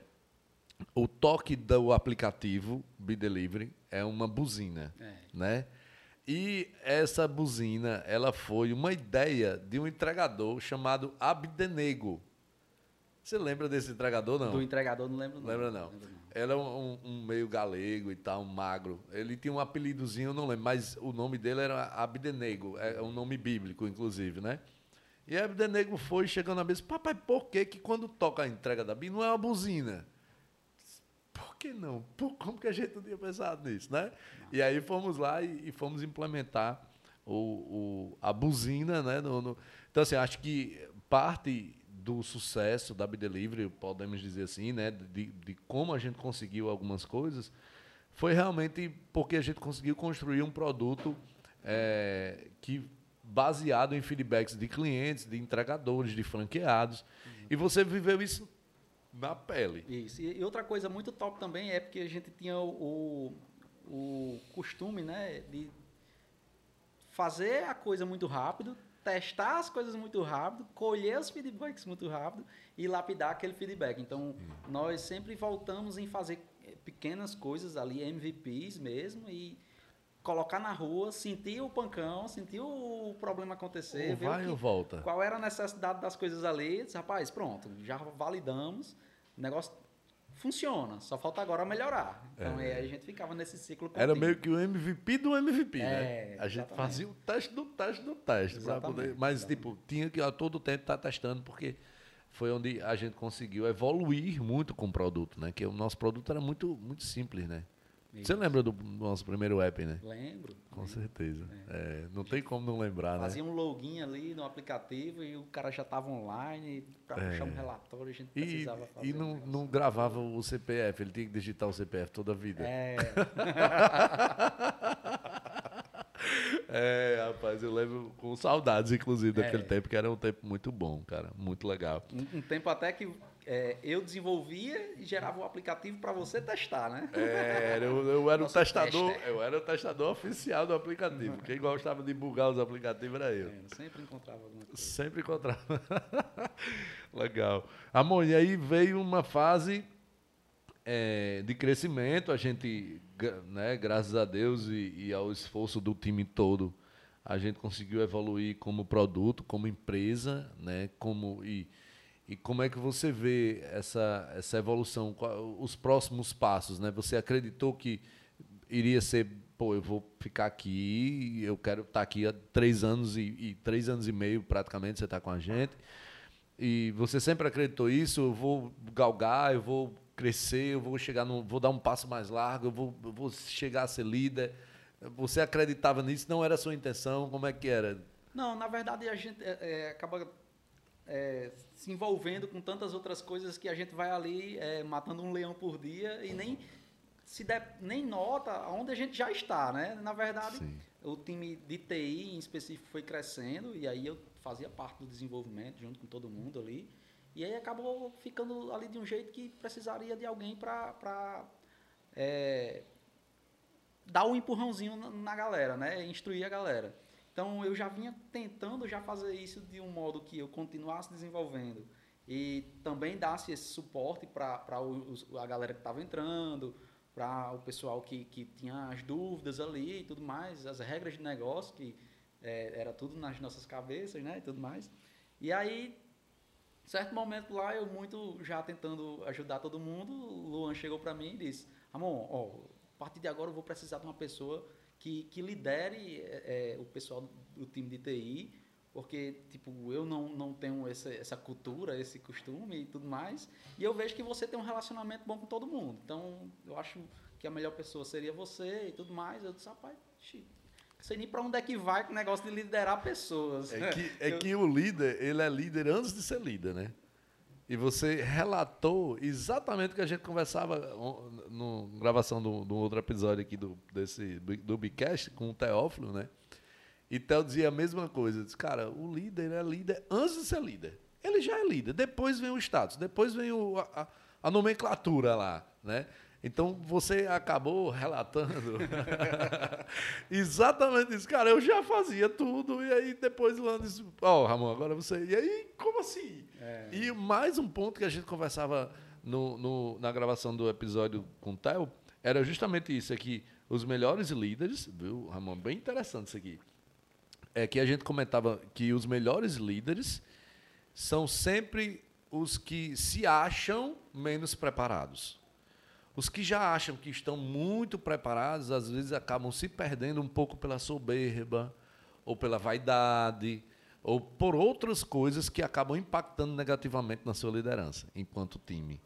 [SPEAKER 1] o toque do aplicativo Be Delivery é uma buzina,
[SPEAKER 2] É.
[SPEAKER 1] né? E essa buzina, ela foi uma ideia de um entregador chamado Abdenego. Você lembra desse entregador, não?
[SPEAKER 2] Do entregador não lembro não.
[SPEAKER 1] Lembra não?
[SPEAKER 2] Lembro não.
[SPEAKER 1] Era um, um- um meio galego e tal, um magro. Ele tinha um apelidozinho, eu não lembro, mas o nome dele era Abdenego, é um nome bíblico, inclusive, né? E Abdenego foi chegando na mesa, papai, por que que quando toca a entrega da Bíblia não é uma buzina? Que não? Como que a gente não tinha pensado nisso, né? E aí fomos lá e, e fomos implementar o, o- a buzina, né? no- no- Então, assim, acho que parte do sucesso da Delivery, podemos dizer assim, né? De, de como a gente conseguiu algumas coisas, foi realmente porque a gente conseguiu construir um produto é, que baseado em feedbacks de clientes, de entregadores, de franqueados. Uhum. E você viveu isso na pele.
[SPEAKER 2] Isso. E outra coisa muito top também é porque a gente tinha o, o, o costume né, de fazer a coisa muito rápido, testar as coisas muito rápido, colher os feedbacks muito rápido e lapidar aquele feedback. Então, nós sempre voltamos em fazer pequenas coisas ali, MVPs mesmo, e colocar na rua, sentir o pancão, sentir o problema acontecer,
[SPEAKER 1] ou ver vai que, ou volta.
[SPEAKER 2] qual era a necessidade das coisas ali. Disse, rapaz, pronto, já validamos, o negócio funciona, só falta agora melhorar. Então é. aí a gente ficava nesse ciclo
[SPEAKER 1] contínuo. Era meio que o MVP do MVP, né? é, né? A gente fazia o teste do teste do teste. Poder, mas, exatamente. tipo, tinha que a todo tempo estar tá testando, porque foi onde a gente conseguiu evoluir muito com o produto, né? Que o nosso produto era muito, muito simples, né? Você lembra do nosso primeiro app, né?
[SPEAKER 2] Lembro.
[SPEAKER 1] Com lembro. certeza. É. É, não tem como não lembrar,
[SPEAKER 2] Fazia
[SPEAKER 1] né?
[SPEAKER 2] um login ali no aplicativo e o cara já estava online para é. um relatório, a gente precisava
[SPEAKER 1] e,
[SPEAKER 2] fazer.
[SPEAKER 1] E não, um não gravava o CPF, ele tinha que digitar o CPF toda a vida.
[SPEAKER 2] É.
[SPEAKER 1] É, rapaz, eu lembro com saudades, inclusive, daquele é. tempo, que era um tempo muito bom, cara. Muito legal.
[SPEAKER 2] Um, um tempo até que é, eu desenvolvia e gerava um aplicativo para você testar, né?
[SPEAKER 1] É, eu, eu era o testador, eu era o testador oficial do aplicativo. Quem gostava de bugar os aplicativos era eu. É,
[SPEAKER 2] eu sempre encontrava alguma coisa.
[SPEAKER 1] Sempre encontrava. legal. Amor, e aí veio uma fase é, de crescimento, a gente, né, graças a Deus e, e, ao esforço do time todo, a gente conseguiu evoluir como produto, como empresa, né, como e, e como é que você vê essa essa evolução, os próximos passos, né? Você acreditou que iria ser, pô, eu vou ficar aqui, eu quero estar aqui há três anos e, e três anos e meio praticamente você está com a gente. E você sempre acreditou isso? Eu vou galgar, eu vou crescer, eu vou chegar no, vou dar um passo mais largo, eu vou, eu vou chegar a ser líder. Você acreditava nisso? Não era a sua intenção? Como é que era?
[SPEAKER 2] Não, na verdade a gente é, é, acaba é, se envolvendo com tantas outras coisas que a gente vai ali é, matando um leão por dia e nem se nem nota onde a gente já está, né? Na verdade, Sim. o time de TI em específico foi crescendo e aí eu fazia parte do desenvolvimento junto com todo mundo ali. E aí acabou ficando ali de um jeito que precisaria de alguém para é, dar o um empurrãozinho na, na, galera, né? Instruir a galera. Então eu já vinha tentando já fazer isso de um modo que eu continuasse desenvolvendo e também desse esse suporte para a galera que estava entrando, para o pessoal que, que tinha as dúvidas ali e tudo mais, as regras de negócio, que é, era tudo nas nossas cabeças, né? E tudo mais. E aí Certo momento lá, eu muito já tentando ajudar todo mundo, o Luan chegou para mim e disse: Ramon, ó, a partir de agora eu vou precisar de uma pessoa que, que lidere é, é o pessoal do time de TI, porque tipo eu não, não tenho essa, essa cultura, esse costume e tudo mais, e eu vejo que você tem um relacionamento bom com todo mundo. Então eu acho que a melhor pessoa seria você e tudo mais. Eu disse: rapaz, xixi, sei nem para onde é que vai com o negócio de liderar pessoas.
[SPEAKER 1] É que, é Eu... que o líder, ele é líder antes de ser líder, né? E você relatou exatamente o que a gente conversava no gravação do, do outro episódio aqui do, desse, do Bicast com o Teófilo, né? E Theo dizia a mesma coisa. Diz, cara, o líder é líder antes de ser líder. Ele já é líder. Depois vem o status, depois vem o, a, a nomenclatura lá, né? Então você acabou relatando exatamente isso. Cara, eu já fazia tudo, e aí depois o Lando disse: Ó, oh, Ramon, agora você. E aí, como assim? É. E mais um ponto que a gente conversava no, no, na gravação do episódio com o Theo era justamente isso: é que os melhores líderes, viu, Ramon? Bem interessante isso aqui. É que a gente comentava que os melhores líderes são sempre os que se acham menos preparados. Os que já acham que estão muito preparados, às vezes acabam se perdendo um pouco pela soberba, ou pela vaidade, ou por outras coisas que acabam impactando negativamente na sua liderança, enquanto time.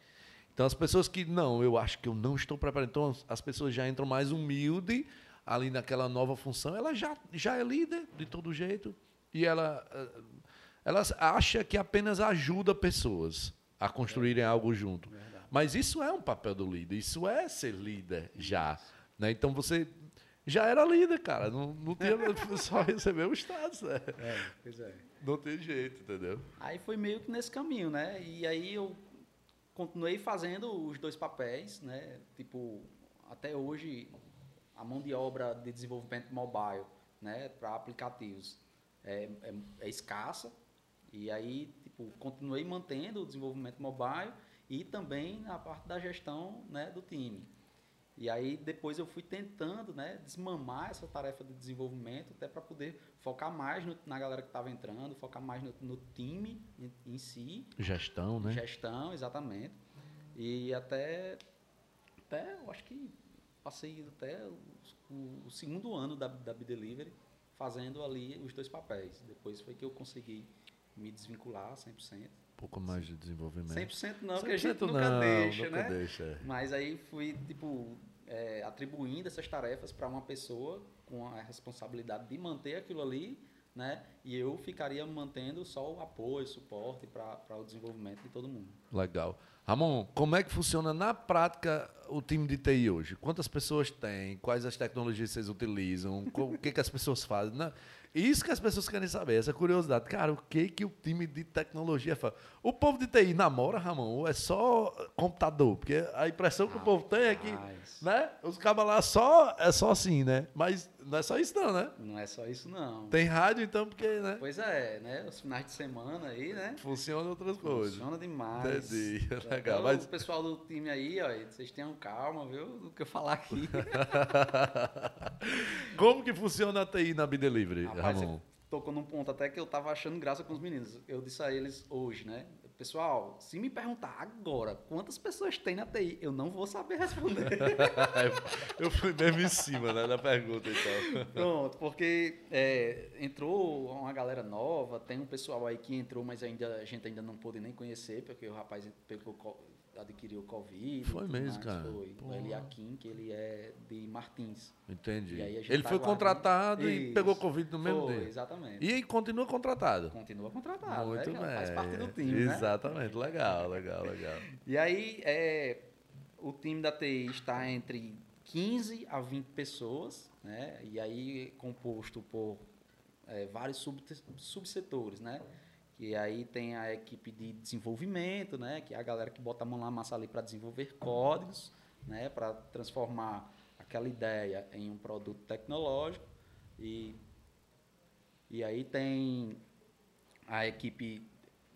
[SPEAKER 1] Então, as pessoas que, não, eu acho que eu não estou preparado. Então, as pessoas já entram mais humilde ali naquela nova função. Ela já, já é líder de todo jeito, e ela ela acha que apenas ajuda pessoas a construírem algo junto. Mas isso é um papel do líder, isso é ser líder já. Né? Então você já era líder, cara. Não, não tinha só receber o status, né?
[SPEAKER 2] É, pois é.
[SPEAKER 1] Não tem jeito, entendeu?
[SPEAKER 2] Aí foi meio que nesse caminho, né? E aí eu continuei fazendo os dois papéis, né? Tipo, até hoje a mão de obra de desenvolvimento mobile, né, para aplicativos é, é, é escassa. E aí, tipo, continuei mantendo o desenvolvimento mobile e também a parte da gestão, né, do time. E aí depois eu fui tentando, né, desmamar essa tarefa de desenvolvimento até para poder focar mais no- na galera que estava entrando, focar mais no, no time em, em si,
[SPEAKER 1] Gestão, né?
[SPEAKER 2] gestão, exatamente. E até, até eu acho que passei até o, o- o segundo ano da, da B-Delivery fazendo ali os dois papéis. Depois foi que eu consegui me desvincular 100%.
[SPEAKER 1] Um pouco mais de desenvolvimento.
[SPEAKER 2] 100% não, porque a gente
[SPEAKER 1] 100%
[SPEAKER 2] nunca
[SPEAKER 1] não,
[SPEAKER 2] deixa,
[SPEAKER 1] nunca
[SPEAKER 2] né?
[SPEAKER 1] deixa, é.
[SPEAKER 2] Mas aí fui, tipo, é, atribuindo essas tarefas para uma pessoa com a responsabilidade de manter aquilo ali, né? E eu ficaria mantendo só o apoio, suporte para o desenvolvimento de todo mundo.
[SPEAKER 1] Legal. Ramon, como é que funciona na prática o time de TI hoje? Quantas pessoas tem? Quais as tecnologias vocês utilizam? O que, que as pessoas fazem? Isso que as pessoas querem saber, essa curiosidade. Cara, o que, que o time de tecnologia faz? O povo de TI namora, Ramon? Ou é só computador? Porque a impressão que o povo tem é que né, os cabas lá só, é só assim, né? Mas não é só isso não, né?
[SPEAKER 2] Não é só isso, não.
[SPEAKER 1] Tem rádio então, porque né,
[SPEAKER 2] Pois é, né? Os finais de semana aí, né?
[SPEAKER 1] funciona outras coisas.
[SPEAKER 2] Funciona demais.
[SPEAKER 1] Entendi.
[SPEAKER 2] Então,
[SPEAKER 1] Legal. Mas
[SPEAKER 2] O pessoal do time aí, ó, vocês tenham calma, viu? Do que eu falar aqui.
[SPEAKER 1] Como que funciona a TI na B-Delivery,
[SPEAKER 2] Rapaz,
[SPEAKER 1] Ramon?
[SPEAKER 2] tocou num ponto até que eu tava achando graça com os meninos. Eu disse a eles hoje, né? Pessoal, se me perguntar agora quantas pessoas tem na TI, eu não vou saber responder.
[SPEAKER 1] Eu fui mesmo em cima né, da pergunta, então.
[SPEAKER 2] Pronto, porque é, entrou uma galera nova, tem um pessoal aí que entrou, mas ainda, a gente ainda não pôde nem conhecer, porque o rapaz pegou, adquiriu Covid.
[SPEAKER 1] Foi mesmo,
[SPEAKER 2] mais,
[SPEAKER 1] cara?
[SPEAKER 2] Foi.
[SPEAKER 1] Porra.
[SPEAKER 2] O Eliakim, que ele é de Martins.
[SPEAKER 1] Entendi. Ele
[SPEAKER 2] tá
[SPEAKER 1] foi contratado e
[SPEAKER 2] Isso.
[SPEAKER 1] pegou Covid no mesmo
[SPEAKER 2] Foi,
[SPEAKER 1] dia.
[SPEAKER 2] exatamente.
[SPEAKER 1] E continua contratado.
[SPEAKER 2] Continua contratado,
[SPEAKER 1] Muito
[SPEAKER 2] né?
[SPEAKER 1] bem.
[SPEAKER 2] Faz parte do time, né?
[SPEAKER 1] Exatamente. Legal, legal, legal.
[SPEAKER 2] E aí, é, o time da TI está entre 15 a 20 pessoas, né? E aí composto por é, vários sub, subsetores, né? Que aí tem a equipe de desenvolvimento, né? Que é a galera que bota a mão na massa ali para desenvolver códigos, né? Para transformar aquela ideia em um produto tecnológico e e aí tem a equipe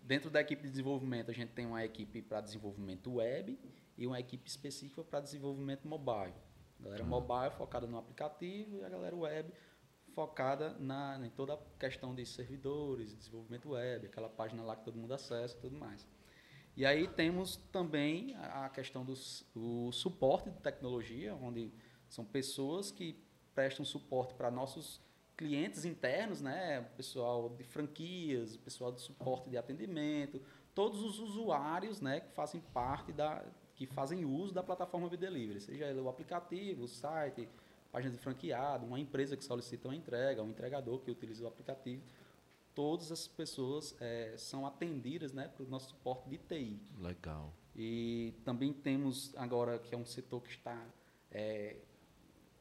[SPEAKER 2] dentro da equipe de desenvolvimento a gente tem uma equipe para desenvolvimento web e uma equipe específica para desenvolvimento mobile. A galera mobile focada no aplicativo e a galera web focada na, em toda a questão de servidores, desenvolvimento web, aquela página lá que todo mundo acessa e tudo mais. E aí temos também a questão do o suporte de tecnologia, onde são pessoas que prestam suporte para nossos clientes internos, né? Pessoal de franquias, pessoal de suporte de atendimento, todos os usuários, né, que fazem parte da que fazem uso da plataforma Delivery, seja o aplicativo, o site, página de franqueado, uma empresa que solicita uma entrega, um entregador que utiliza o aplicativo. Todas essas pessoas eh, são atendidas né, para o nosso suporte de TI.
[SPEAKER 1] Legal.
[SPEAKER 2] E também temos agora, que é um setor que está é,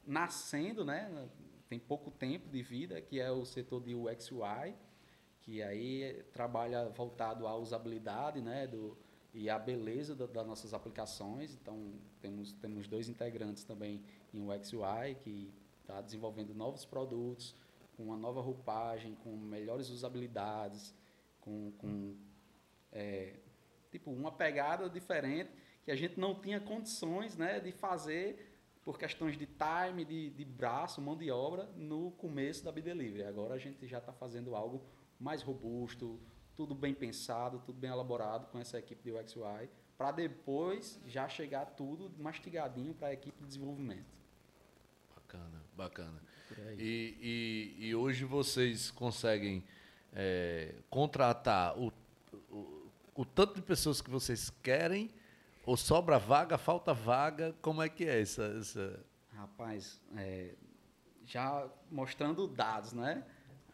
[SPEAKER 2] nascendo, né? tem pouco tempo de vida, que é o setor de UX UI, que aí trabalha voltado à usabilidade né? Do, e à beleza da- das nossas aplicações. Então, temos, temos dois integrantes também em UX UI, que está desenvolvendo novos produtos, com uma nova roupagem, com melhores usabilidades, com, com é, tipo uma pegada diferente que a gente não tinha condições né, de fazer por questões de time, de, de braço, mão de obra no começo da Bidelivery. Agora a gente já está fazendo algo mais robusto, tudo bem pensado, tudo bem elaborado com essa equipe de UX UI, para depois já chegar tudo mastigadinho para a equipe de desenvolvimento.
[SPEAKER 1] Bacana, bacana. E, e, e hoje vocês conseguem é, contratar o, o, o tanto de pessoas que vocês querem? Ou sobra vaga, falta vaga? Como é que é essa. essa...
[SPEAKER 2] Rapaz, é, já mostrando dados, né?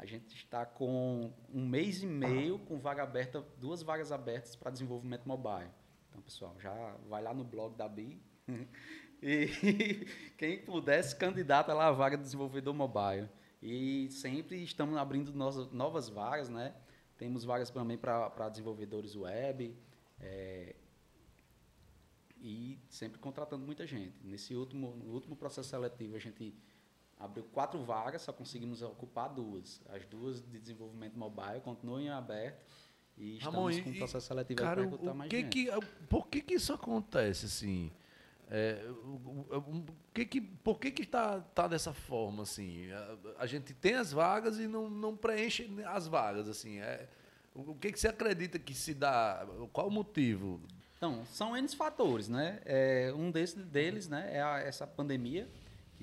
[SPEAKER 2] A gente está com um mês e meio com vaga aberta, duas vagas abertas para desenvolvimento mobile. Então, pessoal, já vai lá no blog da BI e quem pudesse candidata lá a vaga de desenvolvedor mobile. E sempre estamos abrindo novas vagas, né? Temos vagas também para desenvolvedores web. É, e sempre contratando muita gente. Nesse último, no último processo seletivo, a gente abriu quatro vagas, só conseguimos ocupar duas. As duas de desenvolvimento mobile continuam em aberto e estamos com o processo seletivo
[SPEAKER 1] para recrutar mais que gente. Que, por que, que isso acontece assim? É, o, o, que que, por que que está tá dessa forma assim? A, a, gente tem as vagas e não, não preenche as vagas assim. É, o que que você acredita que se dá? Qual o motivo?
[SPEAKER 2] Então são N fatores, né? É, um desses deles, né, é a, essa pandemia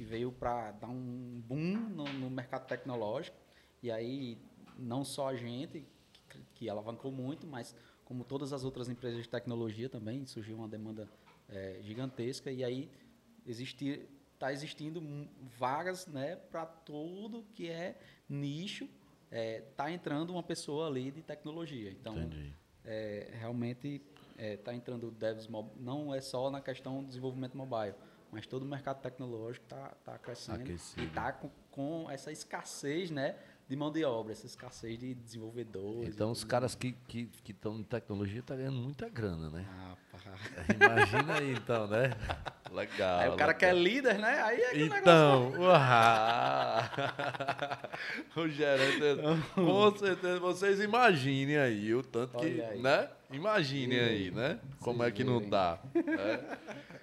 [SPEAKER 2] que veio para dar um boom no, no, mercado tecnológico. E aí não só a gente que, que alavancou muito, mas como todas as outras empresas de tecnologia também surgiu uma demanda é, gigantesca. E aí existir está existindo vagas né para tudo que é nicho está é, tá entrando uma pessoa ali de tecnologia. Então é, realmente está é, entrando devs não é só na questão do desenvolvimento mobile mas todo o mercado tecnológico está tá crescendo Aquecido. e está com, com, essa escassez né de mão de obra, essa escassez de desenvolvedores.
[SPEAKER 1] Então, os caras que estão que, que em tecnologia estão tá ganhando muita grana, né?
[SPEAKER 2] Ah,
[SPEAKER 1] Imagina aí, então, né? Legal.
[SPEAKER 2] Aí o cara
[SPEAKER 1] legal.
[SPEAKER 2] que é líder, né? Aí é que
[SPEAKER 1] então, o o gerente, com certeza, vocês imaginem aí o tanto que, aí. né? Imaginem aí, né? Como é que não dá. É.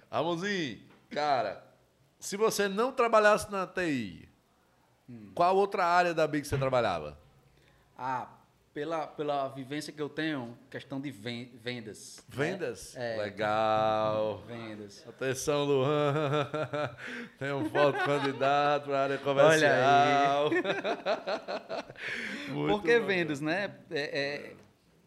[SPEAKER 1] Ramonzinho, cara, se você não trabalhasse na TI, hum. qual outra área da Big você trabalhava?
[SPEAKER 2] Ah, pela, pela vivência que eu tenho, questão de vendas.
[SPEAKER 1] Vendas? Né? É, Legal.
[SPEAKER 2] Vendas.
[SPEAKER 1] Atenção, Luan. Tem um foto candidato para a área comercial. Olha
[SPEAKER 2] aí. Por que vendas, né? É, é,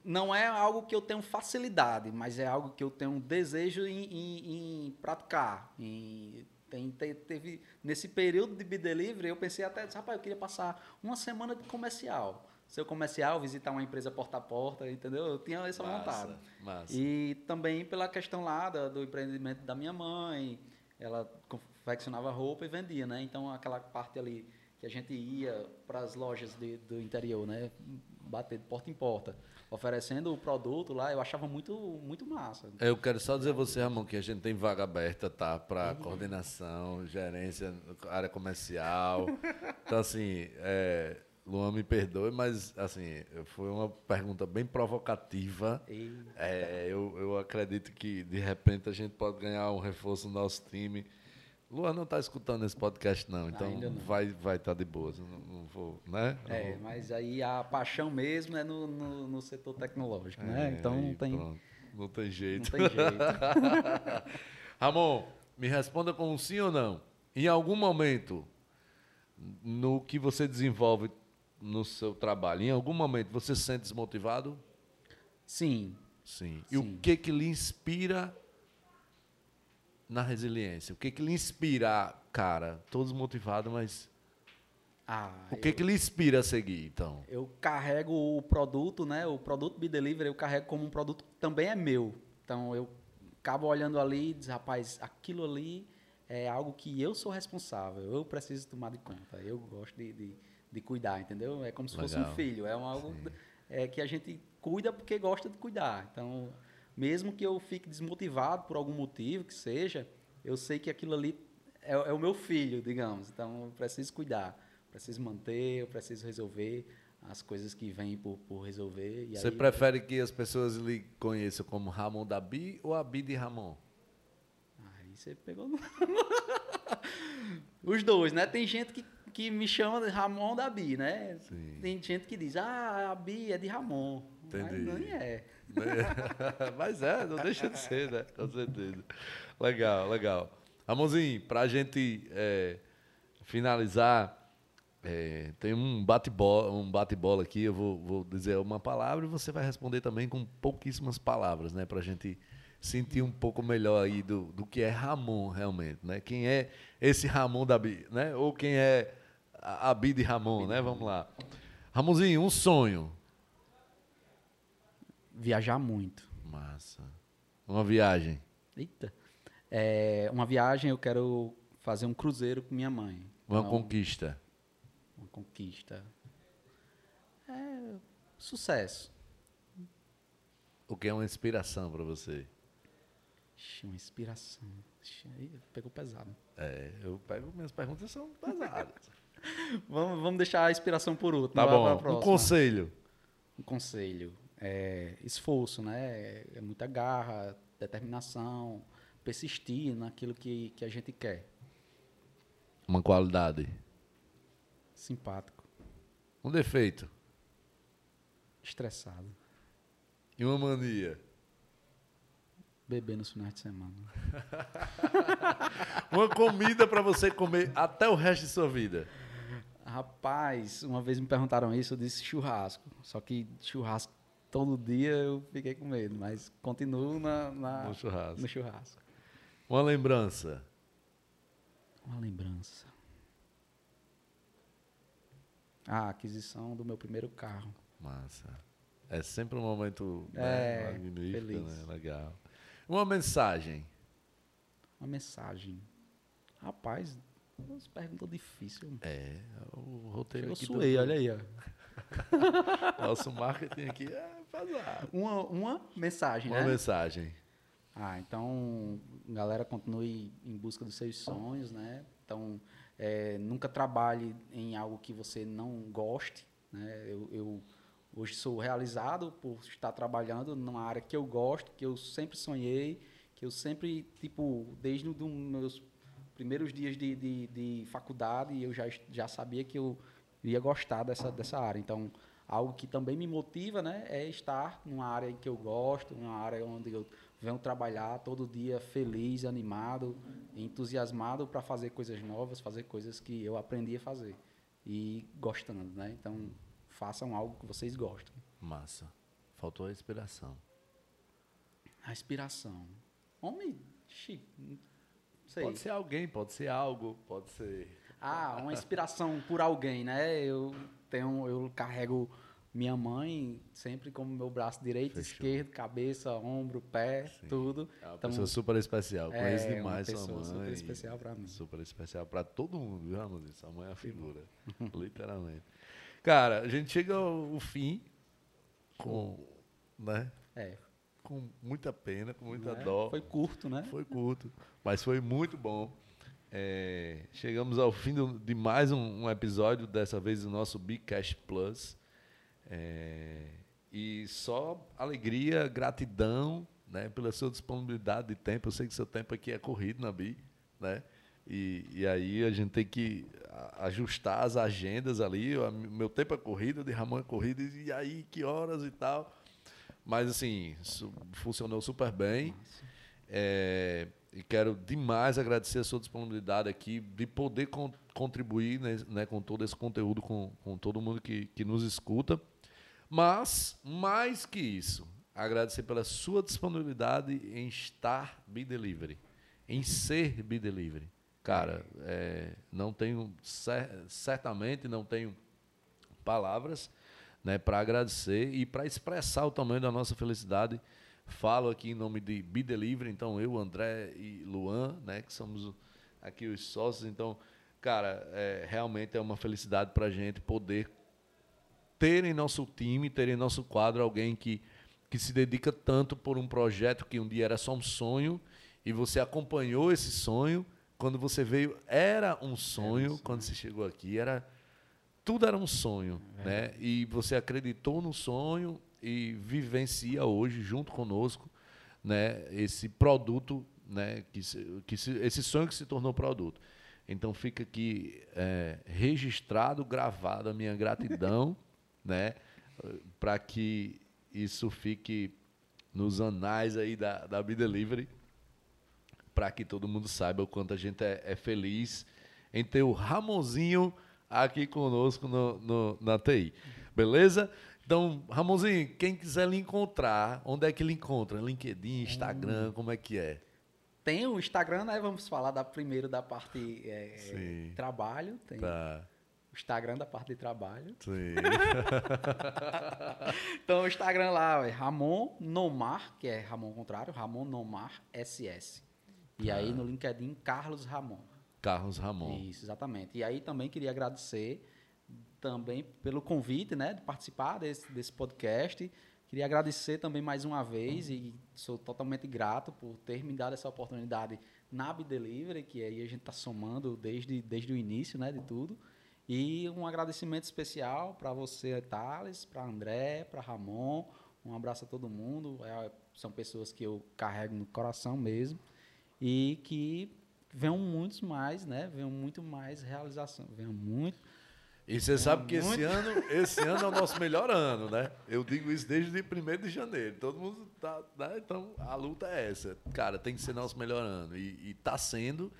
[SPEAKER 2] não é algo que eu tenho facilidade, mas é algo que eu tenho desejo em, em, em praticar. Em, tem, teve, nesse período de B-Delivery, eu pensei até, rapaz, eu queria passar uma semana de comercial seu comercial, visitar uma empresa porta a porta, entendeu? Eu tinha essa massa, vontade. Massa. E também pela questão lá do, do empreendimento da minha mãe, ela confeccionava roupa e vendia, né? Então aquela parte ali que a gente ia para as lojas de, do interior, né? Bater de porta em porta, oferecendo o produto lá, eu achava muito, muito massa.
[SPEAKER 1] Eu quero só dizer a você, Ramon, que a gente tem vaga aberta, tá? Para uhum. coordenação, gerência, área comercial. Então, assim, é, Luan, me perdoe, mas assim, foi uma pergunta bem provocativa. É, eu, eu acredito que de repente a gente pode ganhar um reforço no nosso time. Luan não está escutando esse podcast, não, então não. vai estar vai tá de boas. Não, não, vou, né?
[SPEAKER 2] É, mas aí a paixão mesmo é no, no, no setor tecnológico, né? é, né? Então não tem.
[SPEAKER 1] Pronto. Não tem jeito.
[SPEAKER 2] Não tem jeito.
[SPEAKER 1] Ramon, me responda com um sim ou não. Em algum momento, no que você desenvolve no seu trabalho, em algum momento você se sente desmotivado?
[SPEAKER 2] Sim.
[SPEAKER 1] Sim. E Sim. o que que lhe inspira na resiliência? O que que lhe inspira, cara? Todos motivados, mas ah, o que eu, que lhe inspira a seguir, então?
[SPEAKER 2] Eu carrego o produto, né? O produto Be Delivery eu carrego como um produto que também é meu. Então eu acabo olhando ali e diz, rapaz, aquilo ali é algo que eu sou responsável. Eu preciso tomar de conta. Eu gosto de, de de cuidar, entendeu? É como se Legal. fosse um filho. É um algo é, que a gente cuida porque gosta de cuidar. Então, mesmo que eu fique desmotivado por algum motivo que seja, eu sei que aquilo ali é, é o meu filho, digamos. Então, eu preciso cuidar, preciso manter, eu preciso resolver as coisas que vêm por, por resolver.
[SPEAKER 1] Você aí, prefere eu... que as pessoas lhe conheçam como Ramon da Bi ou a Bi de Ramon?
[SPEAKER 2] Aí você pegou no... Os dois, né? Tem gente que que me chama de Ramon da Bi, né? Sim. Tem gente que diz, ah, a Bi é de Ramon. Entendi. Mas nem é.
[SPEAKER 1] Mas é, não deixa de ser, né? Com certeza. Legal, legal. Ramonzinho, para a gente é, finalizar, é, tem um bate-bola um bate aqui, eu vou, vou, dizer uma palavra e você vai responder também com pouquíssimas palavras, né? Para a gente sentir um pouco melhor aí do, do que é Ramon realmente, né? Quem é esse Ramon da Bi, né? Ou quem é a, Bide Ramon, né? Vamos lá. Ramonzinho, um sonho.
[SPEAKER 2] Viajar muito.
[SPEAKER 1] Massa. Uma viagem.
[SPEAKER 2] Eita. É, uma viagem eu quero fazer um cruzeiro com minha mãe.
[SPEAKER 1] Uma
[SPEAKER 2] Então,
[SPEAKER 1] conquista.
[SPEAKER 2] Uma conquista. É, sucesso.
[SPEAKER 1] O que é uma inspiração para você?
[SPEAKER 2] Uma inspiração. Pegou pesado.
[SPEAKER 1] É, eu pego minhas perguntas são pesadas.
[SPEAKER 2] Vamos, vamos deixar a inspiração por último.
[SPEAKER 1] tá bom. Um conselho.
[SPEAKER 2] Um conselho. É esforço, né? É, muita garra, determinação, persistir naquilo que, que a gente quer.
[SPEAKER 1] Uma qualidade.
[SPEAKER 2] Simpático,
[SPEAKER 1] Um defeito.
[SPEAKER 2] estressado.
[SPEAKER 1] E uma mania.
[SPEAKER 2] Beber nos finais de semana.
[SPEAKER 1] Uma comida para você comer até o resto de sua vida.
[SPEAKER 2] Rapaz, uma vez me perguntaram isso, eu disse churrasco. Só que churrasco todo dia eu fiquei com medo, mas continuo na, na-
[SPEAKER 1] No churrasco.
[SPEAKER 2] no churrasco.
[SPEAKER 1] Uma lembrança.
[SPEAKER 2] Uma lembrança. A aquisição do meu primeiro carro.
[SPEAKER 1] Massa. É sempre um momento
[SPEAKER 2] É,
[SPEAKER 1] né, magnífico,
[SPEAKER 2] feliz.
[SPEAKER 1] né? Legal. Uma mensagem.
[SPEAKER 2] Uma mensagem. Rapaz, umas perguntas difíceis.
[SPEAKER 1] É, o roteiro
[SPEAKER 2] Eu suei,
[SPEAKER 1] do
[SPEAKER 2] olha aí. Ó.
[SPEAKER 1] nosso marketing aqui é pesado.
[SPEAKER 2] Uma, uma mensagem,
[SPEAKER 1] Uma
[SPEAKER 2] né?
[SPEAKER 1] mensagem.
[SPEAKER 2] Ah, então, galera, continue em busca dos seus sonhos, né? Então, é, nunca trabalhe em algo que você não goste, né? Eu, eu hoje sou realizado por estar trabalhando numa área que eu gosto, que eu sempre sonhei, que eu sempre, tipo, desde os meus primeiros dias de, de, de faculdade, eu já, já sabia que eu ia gostar dessa, dessa área. Então, algo que também me motiva, né, é estar numa área que eu gosto, numa área onde eu venho trabalhar todo dia feliz, animado, entusiasmado para fazer coisas novas, fazer coisas que eu aprendi a fazer e gostando, né? Então, façam algo que vocês gostam.
[SPEAKER 1] Massa. Faltou a inspiração.
[SPEAKER 2] A inspiração. Homem, não sei.
[SPEAKER 1] Pode ser alguém, pode ser algo, pode ser.
[SPEAKER 2] Ah, uma inspiração por alguém, né? Eu tenho, eu carrego minha mãe sempre como meu braço direito,
[SPEAKER 1] Fechou.
[SPEAKER 2] esquerdo, cabeça, ombro, pé,
[SPEAKER 1] Sim.
[SPEAKER 2] tudo.
[SPEAKER 1] É uma
[SPEAKER 2] Então,
[SPEAKER 1] pessoa super especial. Conheço
[SPEAKER 2] é
[SPEAKER 1] demais
[SPEAKER 2] uma
[SPEAKER 1] sua
[SPEAKER 2] pessoa
[SPEAKER 1] mãe.
[SPEAKER 2] super especial para mim.
[SPEAKER 1] Super especial para todo mundo, viu, Ramonzinho? Sua mãe é a figura. literalmente. Cara, a gente chega ao fim com. né?
[SPEAKER 2] É,
[SPEAKER 1] Com muita pena, com muita
[SPEAKER 2] né?
[SPEAKER 1] dó.
[SPEAKER 2] Foi curto, né?
[SPEAKER 1] Foi curto, mas foi muito bom. É, chegamos ao fim do- de mais um, um episódio, dessa vez do nosso Big Cash Plus. É, e só alegria, gratidão né, pela sua disponibilidade de tempo. Eu sei que seu tempo aqui é corrido na Bi, né? E, e aí a gente tem que ajustar as agendas ali. O meu tempo é corrido, de Ramon é corrido, e aí que horas e tal. Mas assim, su- funcionou super bem. É, e quero demais agradecer a sua disponibilidade aqui, de poder con- contribuir né, né, com todo esse conteúdo, com, com todo mundo que, que nos escuta. Mas, mais que isso, agradecer pela sua disponibilidade em estar Be Delivery, em ser Be Delivery. Cara, é, não tenho, cer- certamente não tenho palavras né, para agradecer e para expressar o tamanho da nossa felicidade. Falo aqui em nome de Be Delivery, então eu, André e Luan, né, que somos aqui os sócios. Então, cara, é, realmente é uma felicidade para a gente poder ter em nosso time, ter em nosso quadro alguém que, que se dedica tanto por um projeto que um dia era só um sonho e você acompanhou esse sonho. Quando você veio, era um sonho. Quando você chegou aqui, era tudo era um sonho, né? E você acreditou no sonho e vivencia hoje junto conosco, né? Esse produto, né? Que, se- que se- esse sonho que se tornou produto. Então fica aqui é, registrado, gravado a minha gratidão, né? Para que isso fique nos anais aí da, da Be Delivery, para que todo mundo saiba o quanto a gente é, é feliz em ter o Ramonzinho aqui conosco no, no- na TI. Beleza? Então, Ramonzinho, quem quiser lhe encontrar, onde é que ele encontra? LinkedIn, Instagram, como é que é?
[SPEAKER 2] Tem o Instagram, né? Vamos falar da primeiro da parte é,
[SPEAKER 1] Sim.
[SPEAKER 2] trabalho. Tem,
[SPEAKER 1] Tá.
[SPEAKER 2] o Instagram da parte de trabalho.
[SPEAKER 1] Sim.
[SPEAKER 2] então o Instagram lá é Ramon Nomar, que é Ramon contrário, Ramon Nomar SS. E aí no LinkedIn, Carlos Ramon.
[SPEAKER 1] Carlos Ramon.
[SPEAKER 2] Isso, exatamente. E aí também queria agradecer também pelo convite, né, de participar desse, desse podcast. Queria agradecer também mais uma vez e sou totalmente grato por ter me dado essa oportunidade na Delivery, que aí a gente está somando desde, desde o início né, de tudo. E um agradecimento especial para você, Thales, para André, para Ramon. Um abraço a todo mundo. É, são pessoas que eu carrego no coração mesmo. E que venham muitos mais, né? Venham muito mais realização. Venham muito
[SPEAKER 1] e você sabe que esse ano, esse ano é o nosso melhor ano, né? Eu digo isso desde 1 de janeiro. Todo mundo tá. Né? Então a luta é essa. Cara, tem que ser nosso melhor ano. E, está sendo.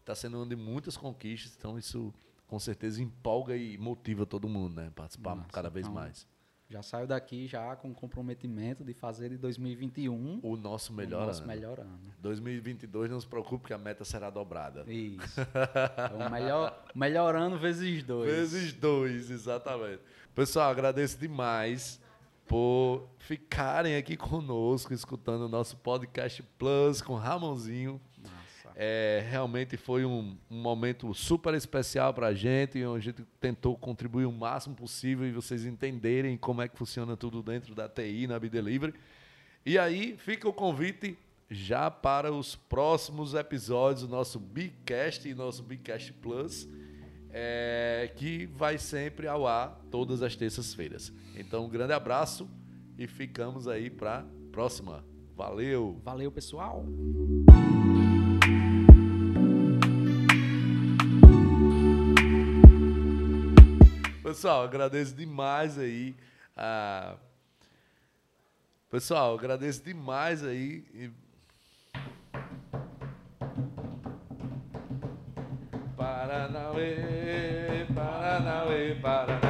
[SPEAKER 1] Está sendo um ano de muitas conquistas. Então isso com certeza empolga e motiva todo mundo, né? Participar Nossa, cada vez então, mais.
[SPEAKER 2] Já saio daqui já com comprometimento de fazer de 2021
[SPEAKER 1] o nosso melhor
[SPEAKER 2] o nosso
[SPEAKER 1] ano.
[SPEAKER 2] melhor ano.
[SPEAKER 1] 2022 não se preocupe que a meta será dobrada.
[SPEAKER 2] Isso. É o melhor, melhor ano vezes dois.
[SPEAKER 1] Vezes dois, exatamente. Pessoal, agradeço demais por ficarem aqui conosco escutando o nosso podcast Plus com Ramonzinho. É, realmente foi um, um, momento super especial para a gente, e a gente tentou contribuir o máximo possível e vocês entenderem como é que funciona tudo dentro da TI na Bidelivery. E aí fica o convite já para os próximos episódios do nosso Bigcast e nosso Bigcast Plus, é, que vai sempre ao ar todas as terças-feiras. Então, um grande abraço e ficamos aí para próxima. Valeu!
[SPEAKER 2] Valeu, pessoal!
[SPEAKER 1] Pessoal, agradeço demais aí. A... Pessoal, agradeço demais aí. Paranauê, Paranauê, Paraná.